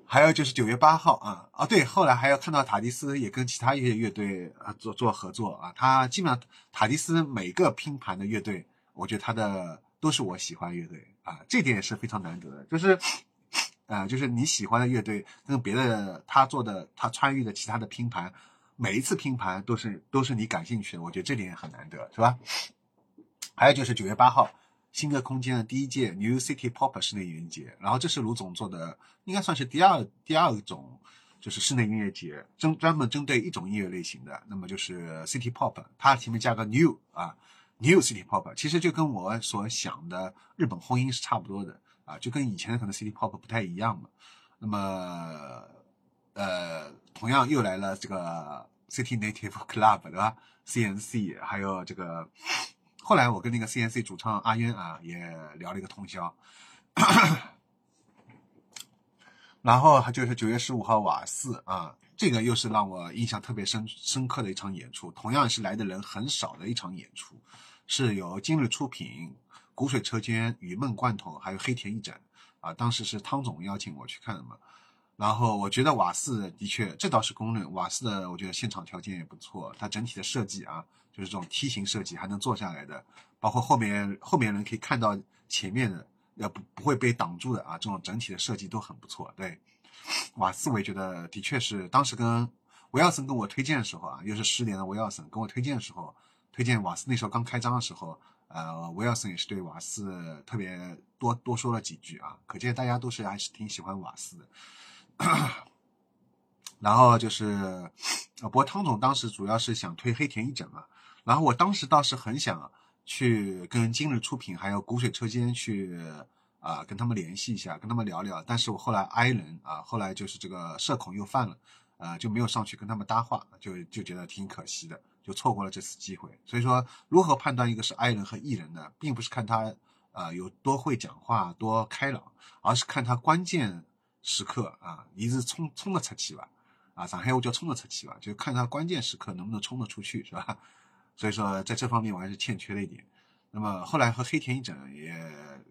还有就是九月八号啊啊，对，后来还要看到塔迪斯也跟其他一些乐队啊做做合作啊，他基本上塔迪斯每个拼盘的乐队，我觉得他的都是我喜欢乐队啊，这点也是非常难得的，就是啊，就是你喜欢的乐队跟别的他做的他参与的其他的拼盘，每一次拼盘都是都是你感兴趣的，我觉得这点也很难得，是吧？还有就是九月八号。新歌空间的第一届 New City Pop 室内音乐节，然后这是卢总做的，应该算是第二第二种，就是室内音乐节，针专门针对一种音乐类型的，那么就是 City Pop，它前面加个 New 啊，New City Pop，其实就跟我所想的日本婚音是差不多的啊，就跟以前的可能 City Pop 不太一样嘛。那么呃，同样又来了这个 City Native Club 对吧？CNC 还有这个。后来我跟那个 CNC 主唱阿渊啊也聊了一个通宵，然后就是九月十五号瓦寺啊，这个又是让我印象特别深深刻的一场演出，同样是来的人很少的一场演出，是由今日出品、骨水车间、雨梦罐头还有黑田一展啊，当时是汤总邀请我去看的嘛，然后我觉得瓦寺的确这倒是公认，瓦寺的我觉得现场条件也不错，它整体的设计啊。就是这种梯形设计还能坐下来的，包括后面后面人可以看到前面的，要不不会被挡住的啊，这种整体的设计都很不错。对，瓦斯维觉得的确是当时跟维奥森跟我推荐的时候啊，又是失联的维奥森跟我推荐的时候，推荐瓦斯那时候刚开张的时候，呃，维奥森也是对瓦斯特别多多说了几句啊，可见大家都是还是挺喜欢瓦斯的。然后就是，呃，不过汤总当时主要是想推黑田一整嘛，然后我当时倒是很想去跟今日出品还有骨水车间去啊跟他们联系一下，跟他们聊聊，但是我后来挨人啊，后来就是这个社恐又犯了，呃，就没有上去跟他们搭话，就就觉得挺可惜的，就错过了这次机会。所以说，如何判断一个是 I 人和 E 人呢？并不是看他呃有多会讲话、多开朗，而是看他关键时刻啊，一直冲冲得出去吧。啊，上海我叫冲得出去吧，就看他关键时刻能不能冲得出去，是吧？所以说在这方面我还是欠缺了一点。那么后来和黑田一整也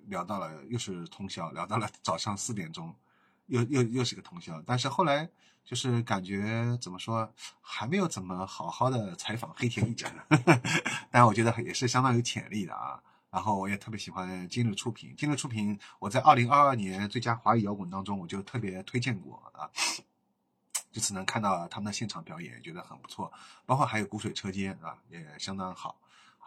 聊到了，又是通宵，聊到了早上四点钟，又又又是个通宵。但是后来就是感觉怎么说，还没有怎么好好的采访黑田一整，但我觉得也是相当有潜力的啊。然后我也特别喜欢今日出品，今日出品我在二零二二年最佳华语摇滚当中我就特别推荐过啊。这次能看到他们的现场表演，觉得很不错，包括还有骨水车间啊，也相当好。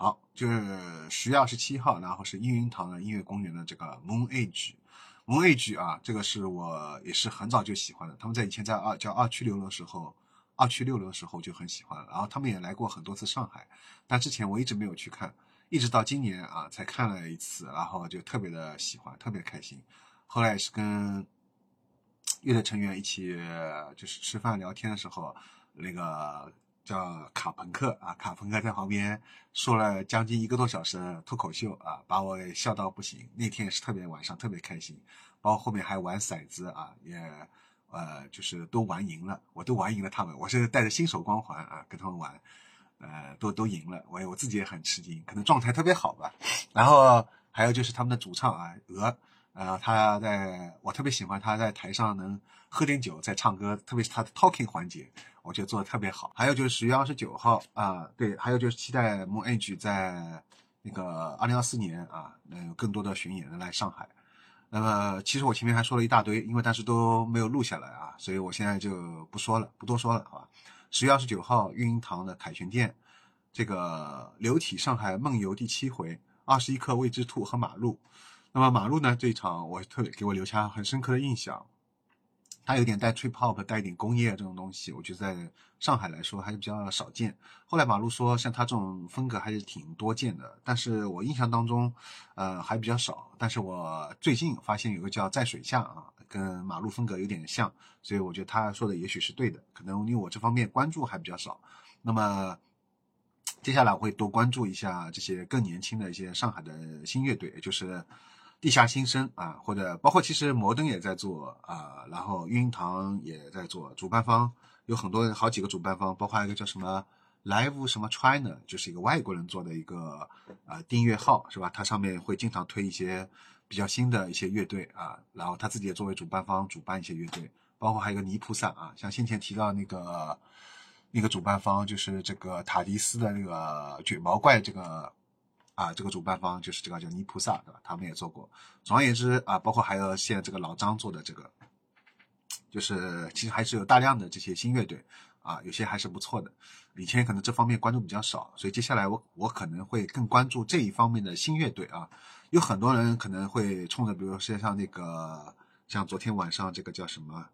好，就是十月二十七号，然后是应云堂的音乐公园的这个 Moon Age，Moon Age 啊，这个是我也是很早就喜欢的。他们在以前在二叫二区六楼的时候，二区六楼的时候就很喜欢。然后他们也来过很多次上海，但之前我一直没有去看，一直到今年啊才看了一次，然后就特别的喜欢，特别开心。后来也是跟。乐队成员一起就是吃饭聊天的时候，那个叫卡朋克啊，卡朋克在旁边说了将近一个多小时的脱口秀啊，把我笑到不行。那天也是特别晚上特别开心，包括后面还玩骰子啊，也呃就是都玩赢了，我都玩赢了他们，我是带着新手光环啊跟他们玩，呃都都赢了，我我自己也很吃惊，可能状态特别好吧。然后还有就是他们的主唱啊鹅。呃，他在我特别喜欢他在台上能喝点酒在唱歌，特别是他的 talking 环节，我觉得做的特别好。还有就是十月二十九号啊，对，还有就是期待 Moon Age 在那个二零二四年啊，能有更多的巡演能来上海。那么其实我前面还说了一大堆，因为但是都没有录下来啊，所以我现在就不说了，不多说了，好吧？十月二十九号，育婴堂的凯旋店，这个流体上海梦游第七回，二十一克未知兔和马路。那么马路呢？这一场我特别给我留下很深刻的印象，它有点带 trip hop，带一点工业这种东西，我觉得在上海来说还是比较少见。后来马路说，像他这种风格还是挺多见的，但是我印象当中，呃，还比较少。但是我最近发现有个叫在水下啊，跟马路风格有点像，所以我觉得他说的也许是对的，可能因为我这方面关注还比较少。那么。接下来我会多关注一下这些更年轻的一些上海的新乐队，就是地下新生啊，或者包括其实摩登也在做啊，然后育婴堂也在做，主办方有很多好几个主办方，包括一个叫什么 Live 什么 China，就是一个外国人做的一个啊订阅号是吧？它上面会经常推一些比较新的一些乐队啊，然后他自己也作为主办方主办一些乐队，包括还有个泥菩萨啊，像先前提到那个。那个主办方就是这个塔迪斯的那个卷毛怪，这个啊，这个主办方就是这个叫泥菩萨，对吧？他们也做过。总而言之啊，包括还有现在这个老张做的这个，就是其实还是有大量的这些新乐队啊，有些还是不错的。以前可能这方面关注比较少，所以接下来我我可能会更关注这一方面的新乐队啊。有很多人可能会冲着，比如说像那个，像昨天晚上这个叫什么？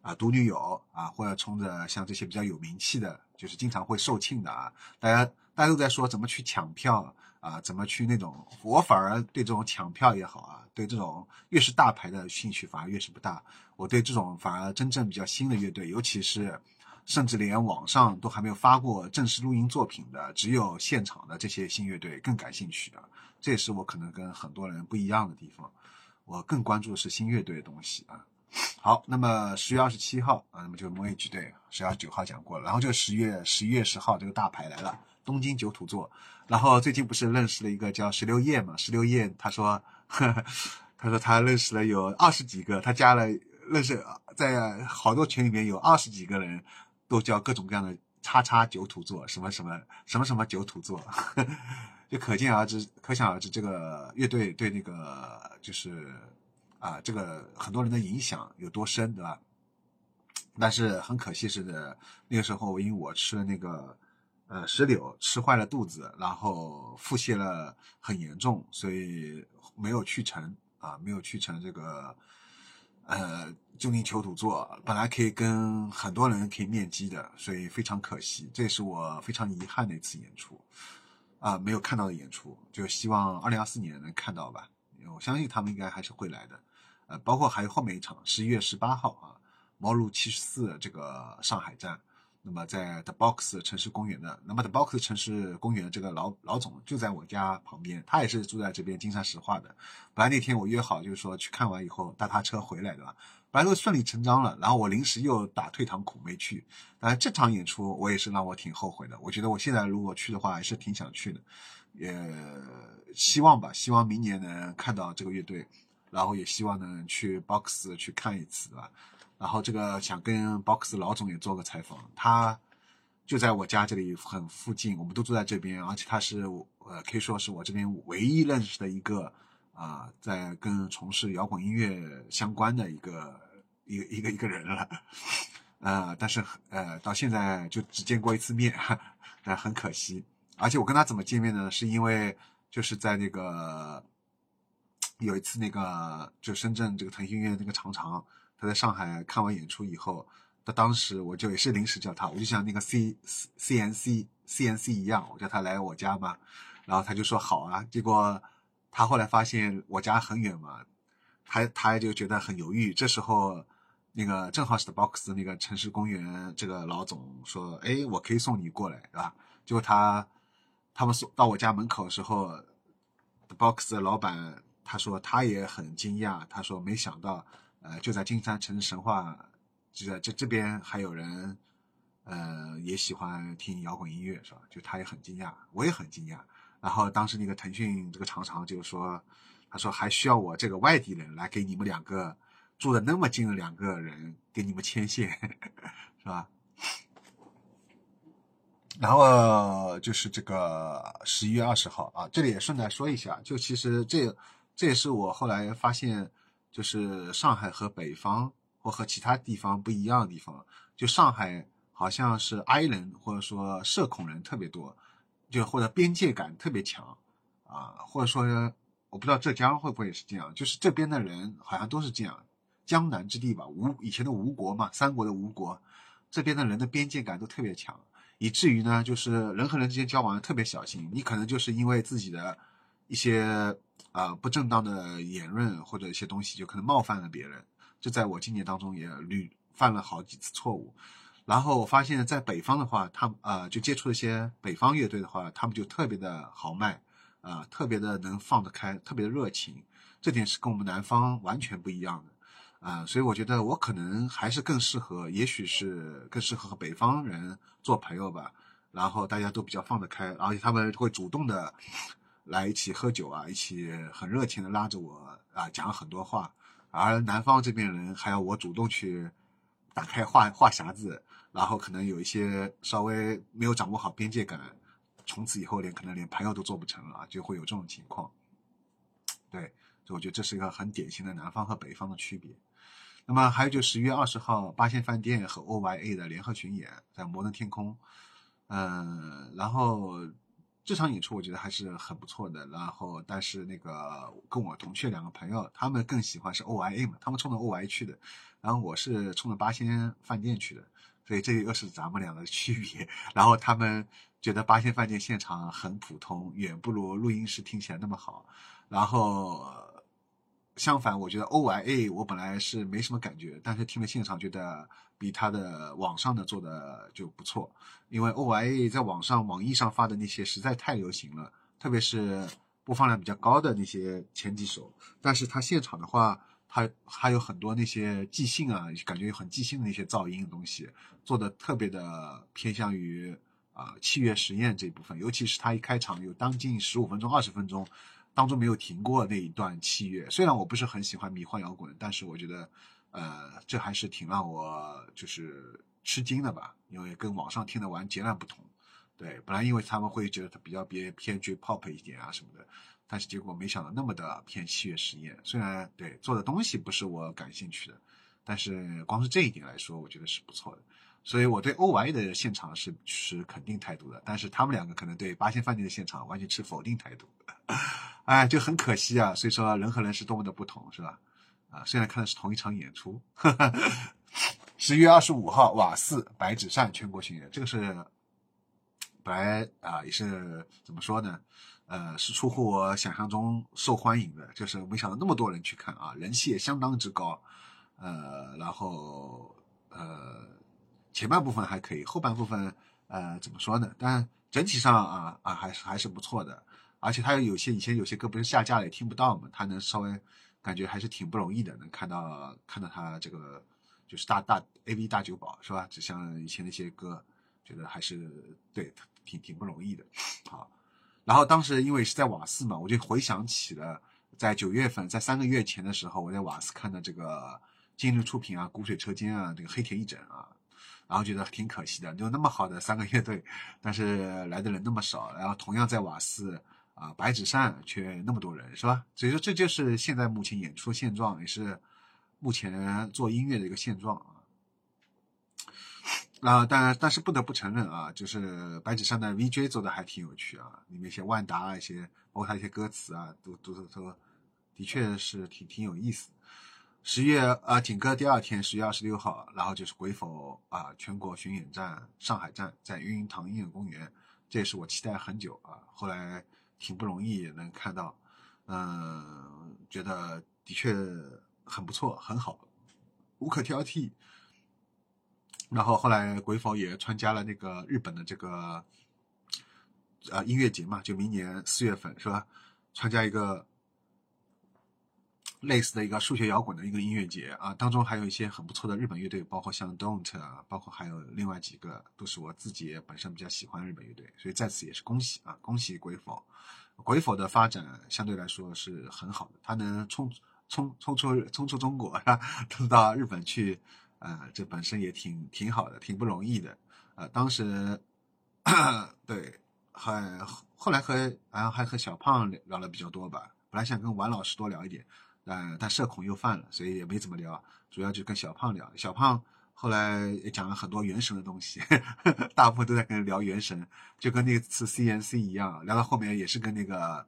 啊，独女友啊，或者冲着像这些比较有名气的，就是经常会售罄的啊，大家大家都在说怎么去抢票啊，怎么去那种，我反而对这种抢票也好啊，对这种越是大牌的兴趣反而越是不大。我对这种反而真正比较新的乐队，尤其是甚至连网上都还没有发过正式录音作品的，只有现场的这些新乐队更感兴趣啊。这也是我可能跟很多人不一样的地方，我更关注的是新乐队的东西啊。好，那么十月二十七号啊，那么就摩耶剧队，十月二十九号讲过了，然后就十月十一月十号这个大牌来了，东京九土座，然后最近不是认识了一个叫石榴叶嘛，石榴叶他说，呵 呵他说他认识了有二十几个，他加了认识在好多群里面有二十几个人，都叫各种各样的叉叉九土座，什么什么什么什么九土座，就可见而知，可想而知这个乐队对那个就是。啊，这个很多人的影响有多深，对吧？但是很可惜是的，那个时候因为我吃了那个呃石榴吃坏了肚子，然后腹泻了很严重，所以没有去成啊，没有去成这个呃旧宁求土座，本来可以跟很多人可以面基的，所以非常可惜，这也是我非常遗憾的一次演出啊，没有看到的演出，就希望二零二四年能看到吧，我相信他们应该还是会来的，呃，包括还有后面一场十一月十八号啊。毛路七十四这个上海站，那么在 The Box 城市公园的，那么 The Box 城市公园这个老老总就在我家旁边，他也是住在这边金山石化的。本来那天我约好就是说去看完以后搭他车回来的，本来都顺理成章了。然后我临时又打退堂鼓没去，但这场演出我也是让我挺后悔的。我觉得我现在如果去的话，还是挺想去的，也希望吧，希望明年能看到这个乐队，然后也希望能去 Box 去看一次，对吧？然后这个想跟 Box 老总也做个采访，他就在我家这里很附近，我们都住在这边，而且他是呃可以说是我这边唯一认识的一个啊，在跟从事摇滚音乐相关的一个一个一个一个人了，呃，但是呃到现在就只见过一次面，但很可惜。而且我跟他怎么见面呢？是因为就是在那个有一次那个就深圳这个腾讯音乐那个常常。在上海看完演出以后，他当时我就也是临时叫他，我就像那个 C C N C C N C 一样，我叫他来我家嘛，然后他就说好啊。结果他后来发现我家很远嘛，他他就觉得很犹豫。这时候那个正好是 Box 那个城市公园这个老总说：“哎，我可以送你过来，是吧？”结果他他们送到我家门口的时候，The Box 的老板他说他也很惊讶，他说没想到。呃，就在金山城市神话，就在这这边还有人，呃，也喜欢听摇滚音乐，是吧？就他也很惊讶，我也很惊讶。然后当时那个腾讯这个常常就说，他说还需要我这个外地人来给你们两个住的那么近的两个人给你们牵线，是吧？然后就是这个十一月二十号啊，这里也顺带说一下，就其实这这也是我后来发现。就是上海和北方或和其他地方不一样的地方，就上海好像是 I 人或者说社恐人特别多，就或者边界感特别强啊，或者说我不知道浙江会不会也是这样，就是这边的人好像都是这样，江南之地吧，吴以前的吴国嘛，三国的吴国，这边的人的边界感都特别强，以至于呢，就是人和人之间交往特别小心，你可能就是因为自己的一些。啊，不正当的言论或者一些东西，就可能冒犯了别人。这在我今年当中也屡犯了好几次错误。然后我发现，在北方的话，他呃就接触一些北方乐队的话，他们就特别的豪迈，啊，特别的能放得开，特别的热情。这点是跟我们南方完全不一样的，啊，所以我觉得我可能还是更适合，也许是更适合和北方人做朋友吧。然后大家都比较放得开，而且他们会主动的。来一起喝酒啊，一起很热情的拉着我啊讲了很多话，而南方这边人还要我主动去打开话话匣子，然后可能有一些稍微没有掌握好边界感，从此以后连可能连朋友都做不成了啊，就会有这种情况。对，所以我觉得这是一个很典型的南方和北方的区别。那么还有就十月二十号八仙饭店和 OYA 的联合巡演在摩登天空，嗯，然后。这场演出我觉得还是很不错的，然后但是那个跟我同去两个朋友，他们更喜欢是 O I A 嘛，他们冲着 O I 去的，然后我是冲着八仙饭店去的，所以这又是咱们俩的区别。然后他们觉得八仙饭店现场很普通，远不如录音室听起来那么好，然后。相反，我觉得 O I A 我本来是没什么感觉，但是听了现场觉得比他的网上的做的就不错。因为 O I A 在网上网易上发的那些实在太流行了，特别是播放量比较高的那些前几首。但是他现场的话，他还有很多那些即兴啊，感觉很即兴的那些噪音的东西，做的特别的偏向于啊器乐实验这一部分。尤其是他一开场有将近十五分钟、二十分钟。当中没有停过那一段器乐，虽然我不是很喜欢迷幻摇滚，但是我觉得，呃，这还是挺让我就是吃惊的吧，因为跟网上听的完截然不同。对，本来因为他们会觉得它比较别偏 J pop 一点啊什么的，但是结果没想到那么的偏器乐实验。虽然对做的东西不是我感兴趣的，但是光是这一点来说，我觉得是不错的。所以我对 O.Y 的现场是持肯定态度的，但是他们两个可能对八仙饭店的现场完全持否定态度，哎，就很可惜啊。所以说人和人是多么的不同，是吧？啊，虽然看的是同一场演出。十月二十五号，瓦寺白纸扇全国巡演，这个是本来啊也是怎么说呢？呃，是出乎我想象中受欢迎的，就是没想到那么多人去看啊，人气也相当之高。呃，然后呃。前半部分还可以，后半部分，呃，怎么说呢？但整体上啊啊，还是还是不错的。而且他有些以前有些歌不是下架了也听不到嘛，他能稍微感觉还是挺不容易的，能看到看到他这个就是大大 A V 大酒保是吧？就像以前那些歌，觉得还是对挺挺不容易的。好，然后当时因为是在瓦斯嘛，我就回想起了在九月份，在三个月前的时候，我在瓦斯看的这个今日出品啊，谷水车间啊，这个黑田一整啊。然后觉得挺可惜的，就那么好的三个乐队，但是来的人那么少。然后同样在瓦斯啊，白纸扇却那么多人，是吧？所以说这就是现在目前演出现状，也是目前做音乐的一个现状啊。啊，但但是不得不承认啊，就是白纸扇的 VJ 做的还挺有趣啊，里面一些万达啊，一些包括他一些歌词啊，都都都都的确是挺挺有意思。十月啊，紧歌第二天，十月二十六号，然后就是鬼否啊全国巡演站上海站，在云云堂音乐公园，这也是我期待很久啊。后来挺不容易能看到，嗯，觉得的确很不错，很好，无可挑剔。然后后来鬼否也参加了那个日本的这个啊音乐节嘛，就明年四月份是吧？参加一个。类似的一个数学摇滚的一个音乐节啊，当中还有一些很不错的日本乐队，包括像 Don't 啊，包括还有另外几个，都是我自己本身比较喜欢日本乐队，所以在此也是恭喜啊，恭喜鬼否，鬼否的发展相对来说是很好的，他能冲冲冲出冲出中国，是到日本去，啊，这本身也挺挺好的，挺不容易的，呃，当时对，还后来和然后还和小胖聊了比较多吧，本来想跟王老师多聊一点。呃但社恐又犯了，所以也没怎么聊，主要就跟小胖聊。小胖后来也讲了很多原神的东西，呵 呵大部分都在跟人聊原神，就跟那次 CNC 一样，聊到后面也是跟那个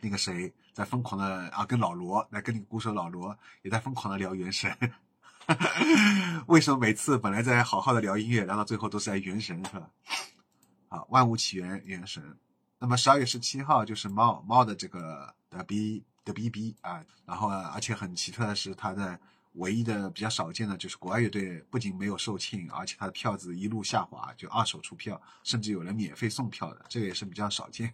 那个谁在疯狂的啊，跟老罗来跟那个鼓手老罗也在疯狂的聊原神。为什么每次本来在好好的聊音乐，聊到最后都是在原神是吧？啊，万物起源原神。那么十二月十七号就是猫猫的这个的 B。的 B B 啊，然后而且很奇特的是，他的唯一的比较少见的就是国外乐队不仅没有售罄，而且他的票子一路下滑，就二手出票，甚至有人免费送票的，这个也是比较少见。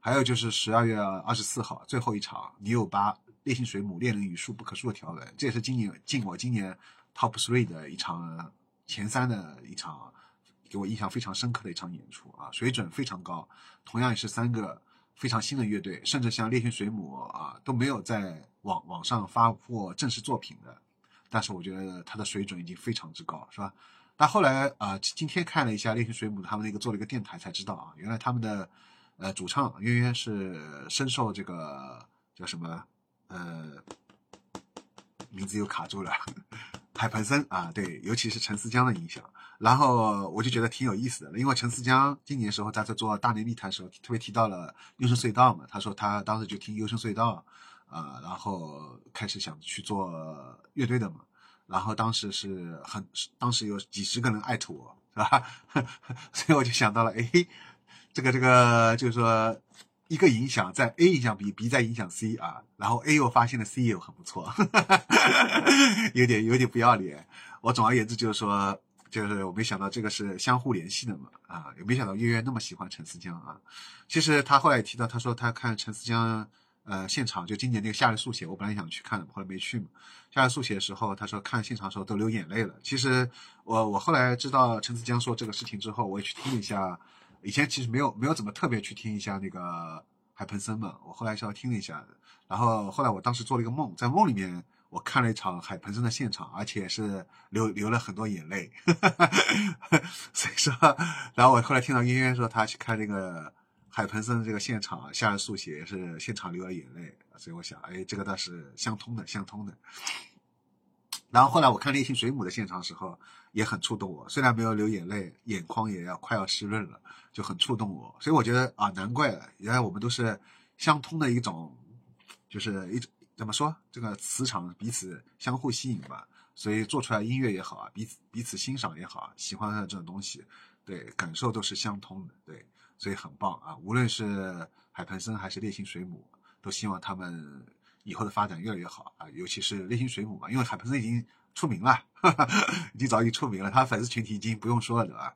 还有就是十二月二十四号最后一场，你有八烈性水母恋人与数不可数的条纹，这也是今年进我今年 Top Three 的一场前三的一场，给我印象非常深刻的一场演出啊，水准非常高，同样也是三个。非常新的乐队，甚至像烈性水母啊都没有在网网上发过正式作品的，但是我觉得他的水准已经非常之高，是吧？但后来啊，今天看了一下烈性水母他们那个做了一个电台，才知道啊，原来他们的呃主唱渊渊是深受这个叫什么呃名字又卡住了。海盆森啊，对，尤其是陈思江的影响，然后我就觉得挺有意思的，因为陈思江今年时候他在做大内密谈时候，特别提到了优胜隧道嘛，他说他当时就听优胜隧道，啊，然后开始想去做乐队的嘛，然后当时是很，当时有几十个人艾特我，是吧？所以我就想到了，哎，这个这个就是说。一个影响在 A 影响 B，B 在影响 C 啊，然后 A 又发现了 C 又很不错，有点有点不要脸。我总而言之就是说，就是我没想到这个是相互联系的嘛啊，也没想到月月那么喜欢陈思江啊。其实他后来也提到，他说他看陈思江呃现场，就今年那个夏日速写，我本来想去看的，后来没去嘛。夏日速写的时候，他说看现场的时候都流眼泪了。其实我我后来知道陈思江说这个事情之后，我也去听了一下。以前其实没有没有怎么特别去听一下那个海鹏森嘛，我后来稍微听了一下，然后后来我当时做了一个梦，在梦里面我看了一场海鹏森的现场，而且是流流了很多眼泪，所以说，然后我后来听到渊渊说他去看那个海鹏森这个现场，夏日速写也是现场流了眼泪，所以我想，哎，这个倒是相通的，相通的。然后后来我看烈性水母的现场时候也很触动我，虽然没有流眼泪，眼眶也要快要湿润了，就很触动我。所以我觉得啊，难怪原来我们都是相通的一种，就是一种怎么说，这个磁场彼此相互吸引吧。所以做出来音乐也好啊，彼此彼此欣赏也好啊，喜欢的这种东西，对感受都是相通的，对，所以很棒啊。无论是海盆森还是烈性水母，都希望他们。以后的发展越来越好啊，尤其是烈性水母嘛，因为海鹏森已经出名了，已经早已出名了，他粉丝群体已经不用说了，对吧？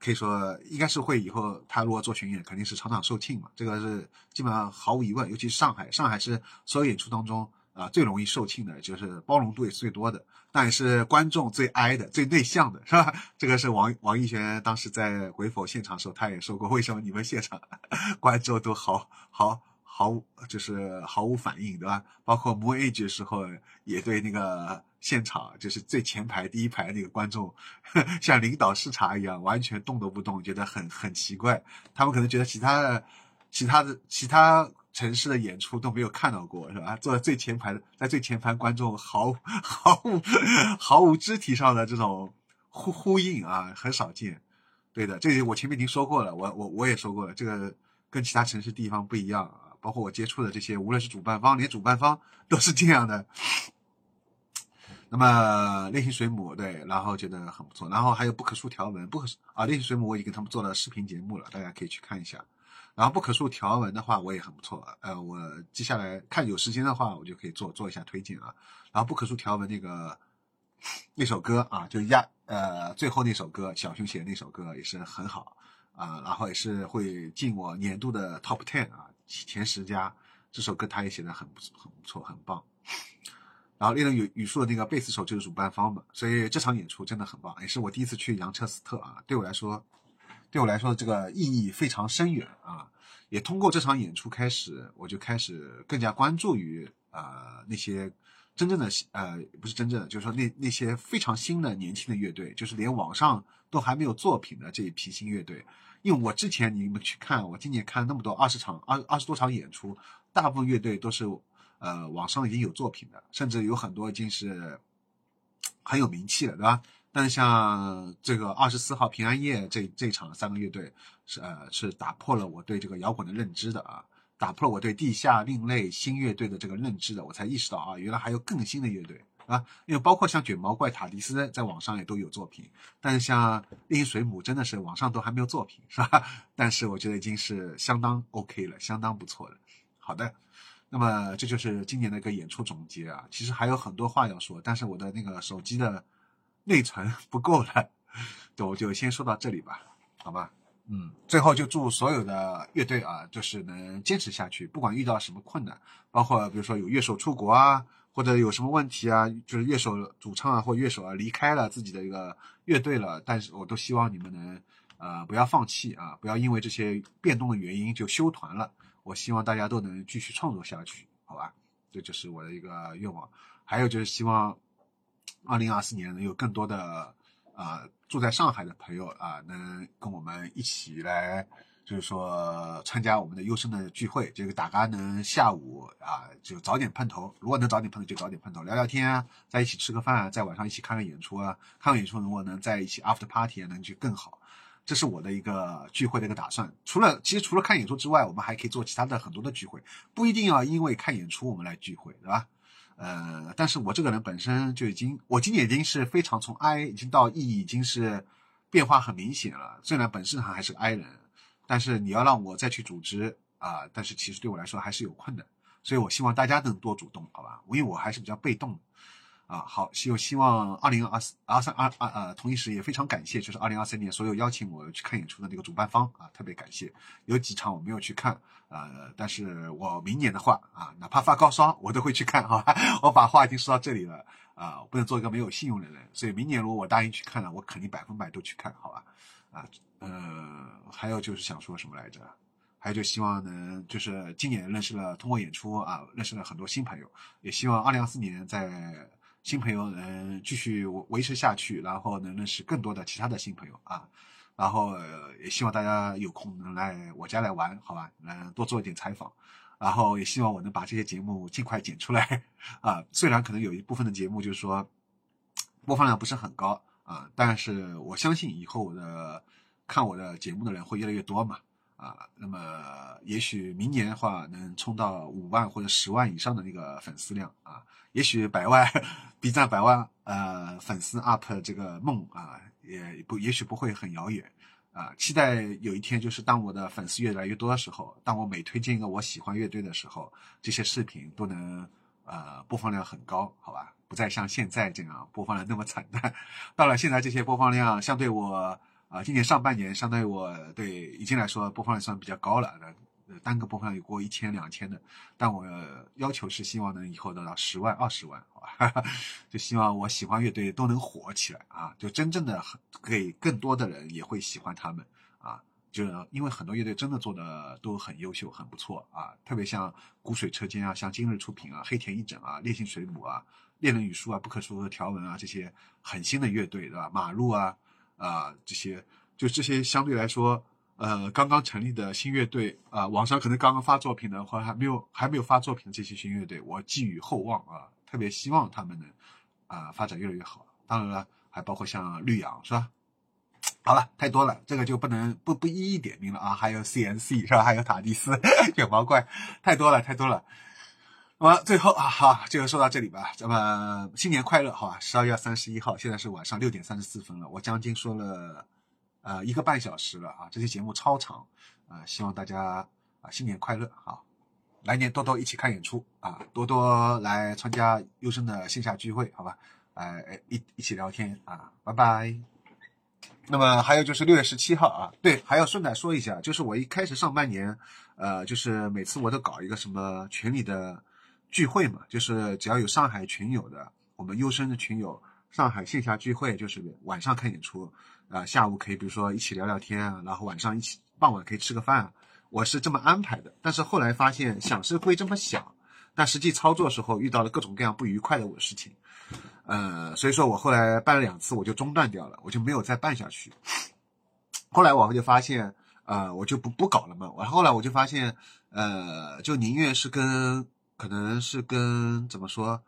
可以说应该是会以后他如果做巡演，肯定是场场售罄嘛，这个是基本上毫无疑问。尤其是上海，上海是所有演出当中啊最容易售罄的，就是包容度也是最多的，但也是观众最哀的、最内向的，是吧？这个是王王艺璇当时在鬼否现场时候，他也说过，为什么你们现场 观众都好好。毫无就是毫无反应，对吧？包括 Moon Age 的时候，也对那个现场，就是最前排第一排那个观众，像领导视察一样，完全动都不动，觉得很很奇怪。他们可能觉得其他的、其他的、其他城市的演出都没有看到过，是吧？坐在最前排的，在最前排观众毫毫无毫无肢体上的这种呼呼应啊，很少见。对的，这我前面已经说过了，我我我也说过了，这个跟其他城市地方不一样啊。包括我接触的这些，无论是主办方，连主办方都是这样的。那么烈性水母对，然后觉得很不错，然后还有不可数条纹，不可啊烈性水母我已经给他们做了视频节目了，大家可以去看一下。然后不可数条纹的话，我也很不错，呃，我接下来看有时间的话，我就可以做做一下推荐啊。然后不可数条纹那个那首歌啊，就压呃最后那首歌，小熊写的那首歌也是很好啊，然后也是会进我年度的 Top Ten 啊。前十佳这首歌他也写的很不很不错很棒，然后猎人语语速的那个贝斯手就是主办方嘛，所以这场演出真的很棒，也是我第一次去杨彻斯特啊，对我来说，对我来说这个意义非常深远啊，也通过这场演出开始，我就开始更加关注于呃那些真正的呃不是真正的，就是说那那些非常新的年轻的乐队，就是连网上都还没有作品的这一批新乐队。因为我之前你们去看，我今年看那么多二十场二二十多场演出，大部分乐队都是，呃，网上已经有作品的，甚至有很多已经是很有名气了，对吧？但是像这个二十四号平安夜这这场三个乐队是呃是打破了我对这个摇滚的认知的啊，打破了我对地下另类新乐队的这个认知的，我才意识到啊，原来还有更新的乐队。啊，因为包括像卷毛怪、塔迪斯在网上也都有作品，但是像猎鹰水母真的是网上都还没有作品，是吧？但是我觉得已经是相当 OK 了，相当不错了。好的，那么这就是今年的一个演出总结啊。其实还有很多话要说，但是我的那个手机的内存 不够了，对我就先说到这里吧，好吧？嗯，最后就祝所有的乐队啊，就是能坚持下去，不管遇到什么困难，包括比如说有乐手出国啊。或者有什么问题啊？就是乐手、主唱啊，或乐手啊离开了自己的一个乐队了，但是我都希望你们能，呃，不要放弃啊，不要因为这些变动的原因就休团了。我希望大家都能继续创作下去，好吧？这就是我的一个愿望。还有就是希望，二零二四年能有更多的啊住在上海的朋友啊，能跟我们一起来。就是说，参加我们的优生的聚会，这个大家能下午啊就早点碰头，如果能早点碰头就早点碰头，聊聊天啊，在一起吃个饭啊，在晚上一起看看演出啊，看完演出如果能在一起 after party 啊，能就更好。这是我的一个聚会的一个打算。除了其实除了看演出之外，我们还可以做其他的很多的聚会，不一定要因为看演出我们来聚会，对吧？呃，但是我这个人本身就已经，我今年已经是非常从 I 已经到 E 已经是变化很明显了。虽然本质上还是 I 人。但是你要让我再去组织啊，但是其实对我来说还是有困难，所以我希望大家能多主动，好吧？因为我还是比较被动，啊，好，希希望二零二四二三二二呃，同一时也非常感谢，就是二零二三年所有邀请我去看演出的那个主办方啊，特别感谢。有几场我没有去看，呃，但是我明年的话啊，哪怕发高烧我都会去看，好吧？我把话已经说到这里了啊，不能做一个没有信用的人，所以明年如果我答应去看了，我肯定百分百都去看，好吧？啊。呃，还有就是想说什么来着？还有就希望能就是今年认识了通过演出啊，认识了很多新朋友，也希望二零二四年在新朋友能继续维持下去，然后能认识更多的其他的新朋友啊，然后也希望大家有空能来我家来玩，好吧？能多做一点采访，然后也希望我能把这些节目尽快剪出来啊。虽然可能有一部分的节目就是说播放量不是很高啊，但是我相信以后我的看我的节目的人会越来越多嘛啊，那么也许明年的话能冲到五万或者十万以上的那个粉丝量啊，也许百万 B 站百万呃粉丝 UP 这个梦啊也不也许不会很遥远啊，期待有一天就是当我的粉丝越来越多的时候，当我每推荐一个我喜欢乐队的时候，这些视频都能呃播放量很高，好吧？不再像现在这样播放量那么惨淡。到了现在，这些播放量相对我啊，今年上半年相当于我对已经来说播放量算比较高了，呃，单个播放量有过一千、两千的。但我要求是希望能以后得到十万、二十万，好吧？就希望我喜欢乐队都能火起来啊，就真正的给更多的人也会喜欢他们啊。就因为很多乐队真的做的都很优秀、很不错啊，特别像骨水车间啊，像今日出品啊，黑田一整啊，烈性水母啊。恋人语书啊，不可说的条文啊，这些很新的乐队，对吧？马路啊，啊，这些就这些相对来说，呃，刚刚成立的新乐队啊，网上可能刚刚发作品的，或者还没有还没有发作品的这些新乐队，我寄予厚望啊，特别希望他们能啊发展越来越好。当然了，还包括像绿杨，是吧？好了，太多了，这个就不能不不一一点名了啊。还有 CNC 是吧？还有塔蒂斯、卷 毛怪，太多了，太多了。那么最后啊，好，就说到这里吧。咱们新年快乐，好吧？十二月三十一号，现在是晚上六点三十四分了。我将近说了呃一个半小时了啊，这期节目超长啊，希望大家啊新年快乐好，来年多多一起看演出啊，多多来参加优生的线下聚会，好吧？哎，一一起聊天啊，拜拜。那么还有就是六月十七号啊，对，还要顺带说一下，就是我一开始上半年，呃，就是每次我都搞一个什么群里的。聚会嘛，就是只要有上海群友的，我们优生的群友，上海线下聚会就是晚上看演出，啊，下午可以比如说一起聊聊天啊，然后晚上一起傍晚可以吃个饭，我是这么安排的。但是后来发现想是会这么想，但实际操作时候遇到了各种各样不愉快的我事情，呃，所以说我后来办了两次我就中断掉了，我就没有再办下去。后来我就发现，呃，我就不不搞了嘛。我后来我就发现，呃，就宁愿是跟。可能是跟怎么说，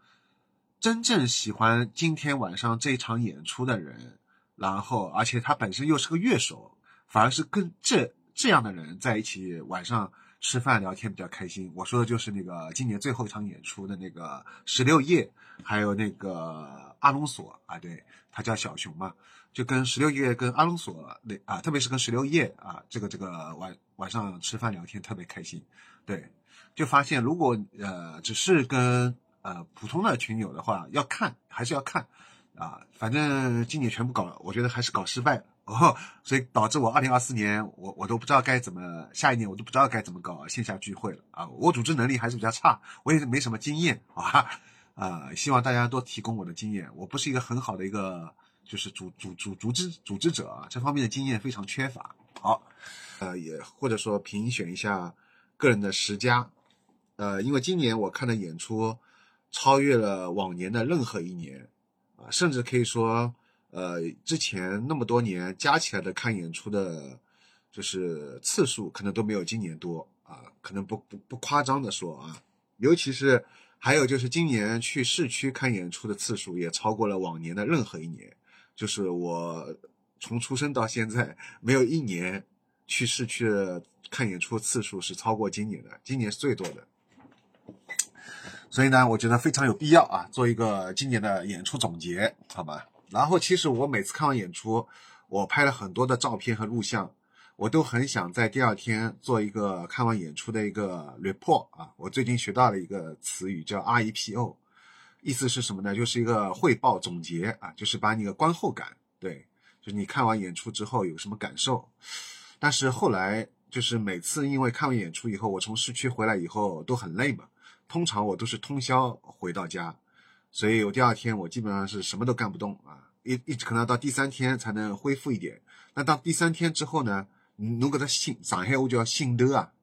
真正喜欢今天晚上这场演出的人，然后而且他本身又是个乐手，反而是跟这这样的人在一起晚上吃饭聊天比较开心。我说的就是那个今年最后一场演出的那个十六夜，还有那个阿隆索啊，对他叫小熊嘛，就跟十六夜跟阿隆索那啊，特别是跟十六夜啊，这个这个晚晚上吃饭聊天特别开心，对。就发现，如果呃只是跟呃普通的群友的话，要看还是要看，啊，反正今年全部搞，我觉得还是搞失败了哦，所以导致我二零二四年我我都不知道该怎么，下一年我都不知道该怎么搞线下聚会了啊，我组织能力还是比较差，我也没什么经验啊，啊，希望大家多提供我的经验，我不是一个很好的一个就是组组组组织组织者啊，这方面的经验非常缺乏。好，呃，也或者说评选一下个人的十佳。呃，因为今年我看的演出超越了往年的任何一年，啊，甚至可以说，呃，之前那么多年加起来的看演出的，就是次数可能都没有今年多啊，可能不不不夸张的说啊，尤其是还有就是今年去市区看演出的次数也超过了往年的任何一年，就是我从出生到现在没有一年去市区看演出次数是超过今年的，今年是最多的。所以呢，我觉得非常有必要啊，做一个今年的演出总结，好吧？然后，其实我每次看完演出，我拍了很多的照片和录像，我都很想在第二天做一个看完演出的一个 report 啊。我最近学到了一个词语叫 REPO，意思是什么呢？就是一个汇报总结啊，就是把你的观后感，对，就是你看完演出之后有什么感受。但是后来就是每次因为看完演出以后，我从市区回来以后都很累嘛。通常我都是通宵回到家，所以我第二天我基本上是什么都干不动啊，一一直可能到第三天才能恢复一点。那到第三天之后呢，侬搿只心上海话叫心头啊，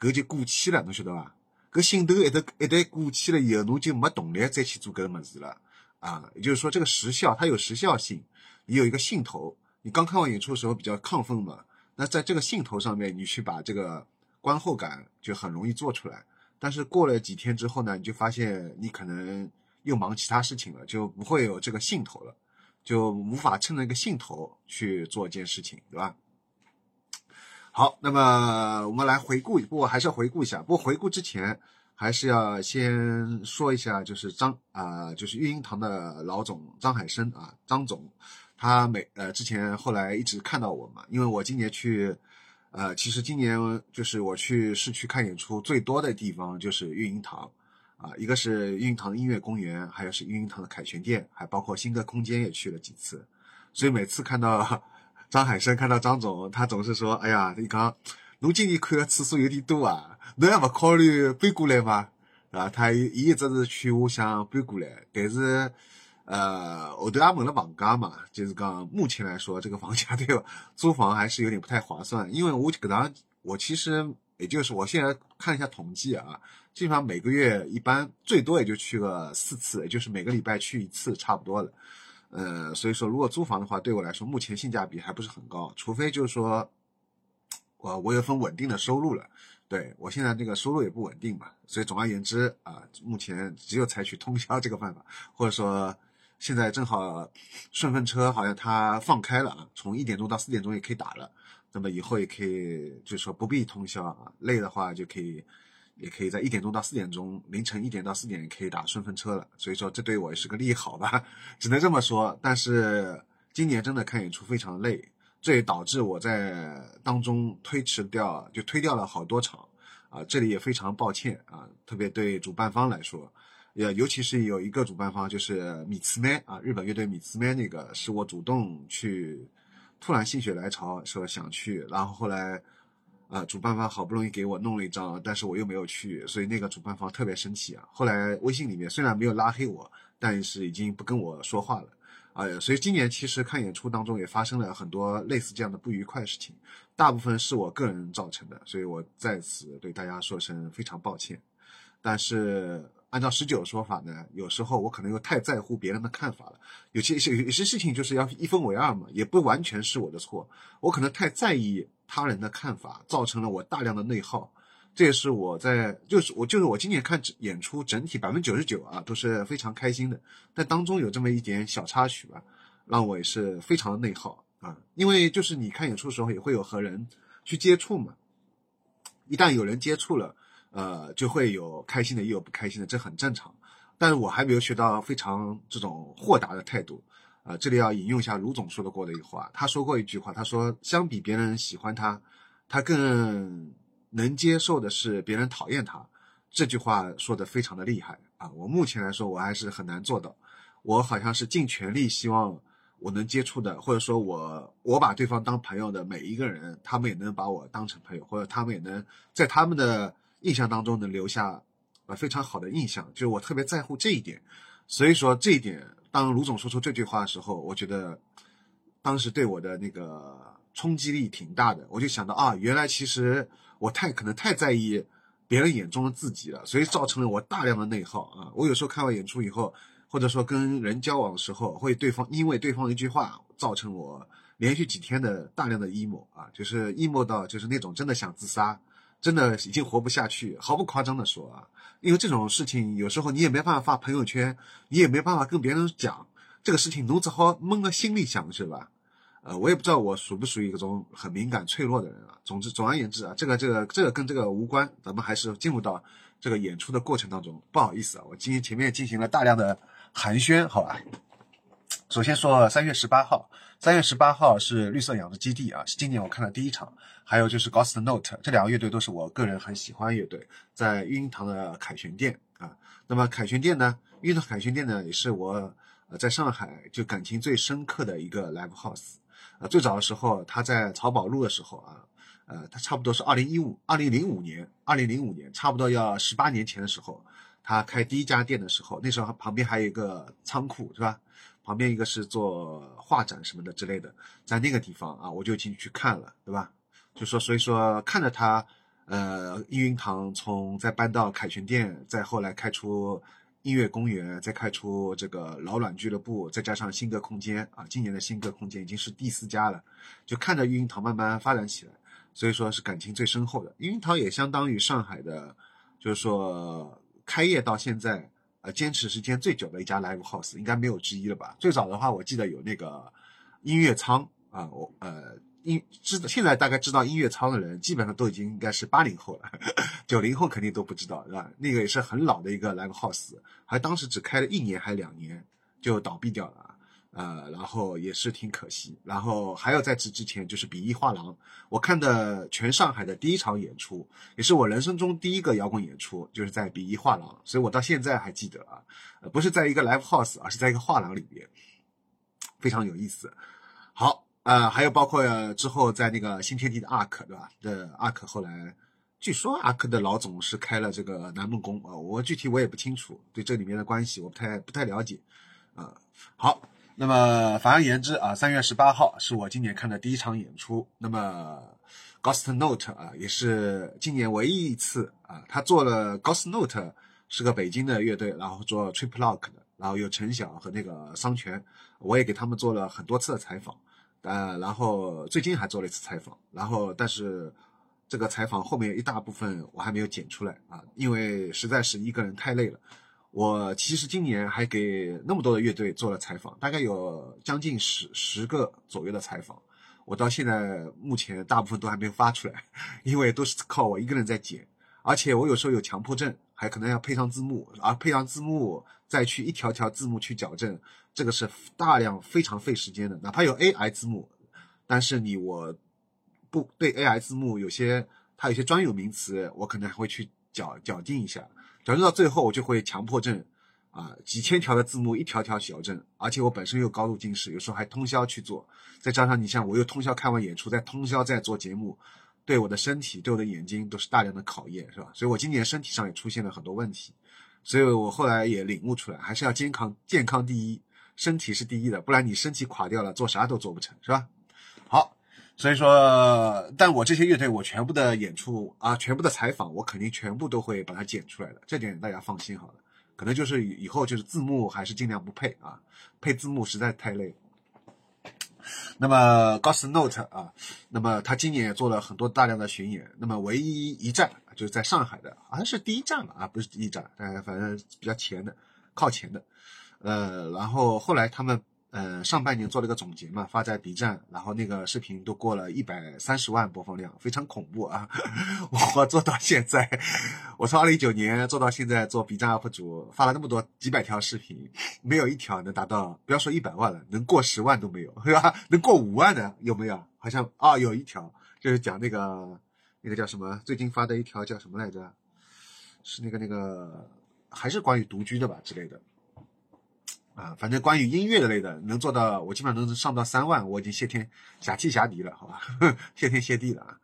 搿就过期了，侬晓得伐？搿心头一旦一旦过期了以后，侬就没动力再去做搿个么子了啊。也就是说，这个时效它有时效性，你有一个兴头。你刚看完演出的时候比较亢奋嘛，那在这个兴头上面，你去把这个观后感就很容易做出来。但是过了几天之后呢，你就发现你可能又忙其他事情了，就不会有这个兴头了。就无法趁那个兴头去做一件事情，对吧？好，那么我们来回顾，不过还是要回顾一下。不过回顾之前，还是要先说一下，就是张啊，就是育婴堂的老总张海生啊，张总，他每呃之前后来一直看到我嘛，因为我今年去，呃，其实今年就是我去市区看演出最多的地方就是育婴堂，啊，一个是育婴堂音乐公园，还有是育婴堂的凯旋店，还包括新歌空间也去了几次，所以每次看到。张海生看到张总，他总是说：“哎呀，你刚，侬今年看的次数有点多啊，侬还不考虑搬过来吗？啊，他伊一直是劝我想搬过来，但是，呃，我对阿蒙的网咖嘛，就是讲目前来说，这个房价 对吧租房还是有点不太划算，因为我搿趟我其实也就是我现在看一下统计啊，基本上每个月一般最多也就去个四次，也就是每个礼拜去一次，差不多了。”呃，所以说，如果租房的话，对我来说，目前性价比还不是很高。除非就是说，我我有份稳定的收入了。对我现在这个收入也不稳定嘛，所以总而言之啊，目前只有采取通宵这个办法，或者说现在正好顺风车好像它放开了啊，从一点钟到四点钟也可以打了，那么以后也可以就是说不必通宵啊，累的话就可以。也可以在一点钟到四点钟，凌晨一点到四点可以打顺风车了，所以说这对我也是个利好吧，只能这么说。但是今年真的看演出非常累，这也导致我在当中推迟掉，就推掉了好多场啊，这里也非常抱歉啊，特别对主办方来说，也尤其是有一个主办方就是米兹麦啊，日本乐队米兹麦那个是我主动去，突然心血来潮说想去，然后后来。啊，主办方好不容易给我弄了一张，但是我又没有去，所以那个主办方特别生气啊。后来微信里面虽然没有拉黑我，但是已经不跟我说话了。啊，所以今年其实看演出当中也发生了很多类似这样的不愉快事情，大部分是我个人造成的，所以我在此对大家说声非常抱歉。但是按照十九的说法呢，有时候我可能又太在乎别人的看法了，有些有有些事情就是要一分为二嘛，也不完全是我的错，我可能太在意。他人的看法造成了我大量的内耗，这也是我在就是我就是我今年看演出整体百分之九十九啊都是非常开心的，但当中有这么一点小插曲吧，让我也是非常的内耗啊，因为就是你看演出的时候也会有和人去接触嘛，一旦有人接触了，呃，就会有开心的也有不开心的，这很正常。但是我还没有学到非常这种豁达的态度。啊，这里要引用一下卢总说的过的一个话，他说过一句话，他说相比别人喜欢他，他更能接受的是别人讨厌他。这句话说的非常的厉害啊！我目前来说我还是很难做到，我好像是尽全力希望我能接触的，或者说我我把对方当朋友的每一个人，他们也能把我当成朋友，或者他们也能在他们的印象当中能留下呃非常好的印象，就是我特别在乎这一点，所以说这一点。当卢总说出这句话的时候，我觉得当时对我的那个冲击力挺大的。我就想到啊，原来其实我太可能太在意别人眼中的自己了，所以造成了我大量的内耗啊。我有时候看完演出以后，或者说跟人交往的时候，会对方因为对方一句话，造成我连续几天的大量的 emo 啊，就是 emo 到就是那种真的想自杀，真的已经活不下去，毫不夸张的说啊。因为这种事情，有时候你也没办法发朋友圈，你也没办法跟别人讲这个事情，侬只好闷在心里想，是吧？呃，我也不知道我属不属于一种很敏感、脆弱的人啊。总之，总而言之啊，这个、这个、这个跟这个无关，咱们还是进入到这个演出的过程当中。不好意思啊，我今天前面进行了大量的寒暄，好吧？首先说三月十八号。三月十八号是绿色养殖基地啊，是今年我看的第一场。还有就是 Ghost Note，这两个乐队都是我个人很喜欢乐队，在育婴堂的凯旋店啊。那么凯旋店呢，育婴堂凯旋店呢，也是我呃在上海就感情最深刻的一个 live house。呃，最早的时候他在漕宝路的时候啊，呃，他差不多是二零一五、二零零五年、二零零五年，差不多要十八年前的时候，他开第一家店的时候，那时候旁边还有一个仓库，是吧？旁边一个是做画展什么的之类的，在那个地方啊，我就进去看了，对吧？就说所以说看着他，呃，育婴堂从再搬到凯旋店，再后来开出音乐公园，再开出这个老卵俱乐部，再加上新歌空间啊，今年的新歌空间已经是第四家了，就看着育婴堂慢慢发展起来，所以说是感情最深厚的。育婴堂也相当于上海的，就是说开业到现在。呃，坚持时间最久的一家 live house，应该没有之一了吧？最早的话，我记得有那个音乐仓啊，我呃。音知道现在大概知道音乐仓的人，基本上都已经应该是八零后了，九零后肯定都不知道，是吧？那个也是很老的一个 live house，还当时只开了一年还两年就倒闭掉了，呃，然后也是挺可惜。然后还有在此之前就是比翼画廊，我看的全上海的第一场演出，也是我人生中第一个摇滚演出，就是在比翼画廊，所以我到现在还记得啊，呃，不是在一个 live house，而是在一个画廊里面，非常有意思。好。呃，还有包括之后在那个新天地的阿克，对吧？的阿克后来，据说阿克的老总是开了这个南梦宫啊，我具体我也不清楚，对这里面的关系我不太不太了解啊。好，那么反而言之啊，三月十八号是我今年看的第一场演出。那么 Ghost Note 啊，也是今年唯一一次啊，他做了 Ghost Note 是个北京的乐队，然后做 Trip Lock 的，然后有陈晓和那个桑泉，我也给他们做了很多次的采访。呃，然后最近还做了一次采访，然后但是这个采访后面一大部分我还没有剪出来啊，因为实在是一个人太累了。我其实今年还给那么多的乐队做了采访，大概有将近十十个左右的采访，我到现在目前大部分都还没有发出来，因为都是靠我一个人在剪，而且我有时候有强迫症，还可能要配上字幕，而配上字幕再去一条条字幕去矫正。这个是大量非常费时间的，哪怕有 AI 字幕，但是你我不对 AI 字幕有些它有些专有名词，我可能还会去矫矫正一下，矫正到最后我就会强迫症啊，几千条的字幕一条条矫正，而且我本身又高度近视，有时候还通宵去做，再加上你像我又通宵看完演出，再通宵再做节目，对我的身体对我的眼睛都是大量的考验，是吧？所以我今年身体上也出现了很多问题，所以我后来也领悟出来，还是要健康健康第一。身体是第一的，不然你身体垮掉了，做啥都做不成，是吧？好，所以说，但我这些乐队，我全部的演出啊，全部的采访，我肯定全部都会把它剪出来的，这点大家放心好了。可能就是以后就是字幕还是尽量不配啊，配字幕实在太累。那么 g o s Note 啊，那么他今年也做了很多大量的巡演，那么唯一一站就是在上海的，好像是第一站吧啊，不是第一站，呃，反正比较前的，靠前的。呃，然后后来他们呃上半年做了个总结嘛，发在 B 站，然后那个视频都过了一百三十万播放量，非常恐怖啊！我做到现在，我从二零一九年做到现在做 B 站 UP 主，发了那么多几百条视频，没有一条能达到，不要说一百万了，能过十万都没有，是吧？能过五万的有没有？好像啊，有一条就是讲那个那个叫什么，最近发的一条叫什么来着？是那个那个还是关于独居的吧之类的。啊，反正关于音乐的类的，能做到我基本上能上到三万，我已经谢天下气下地了，好吧，谢天谢地了啊。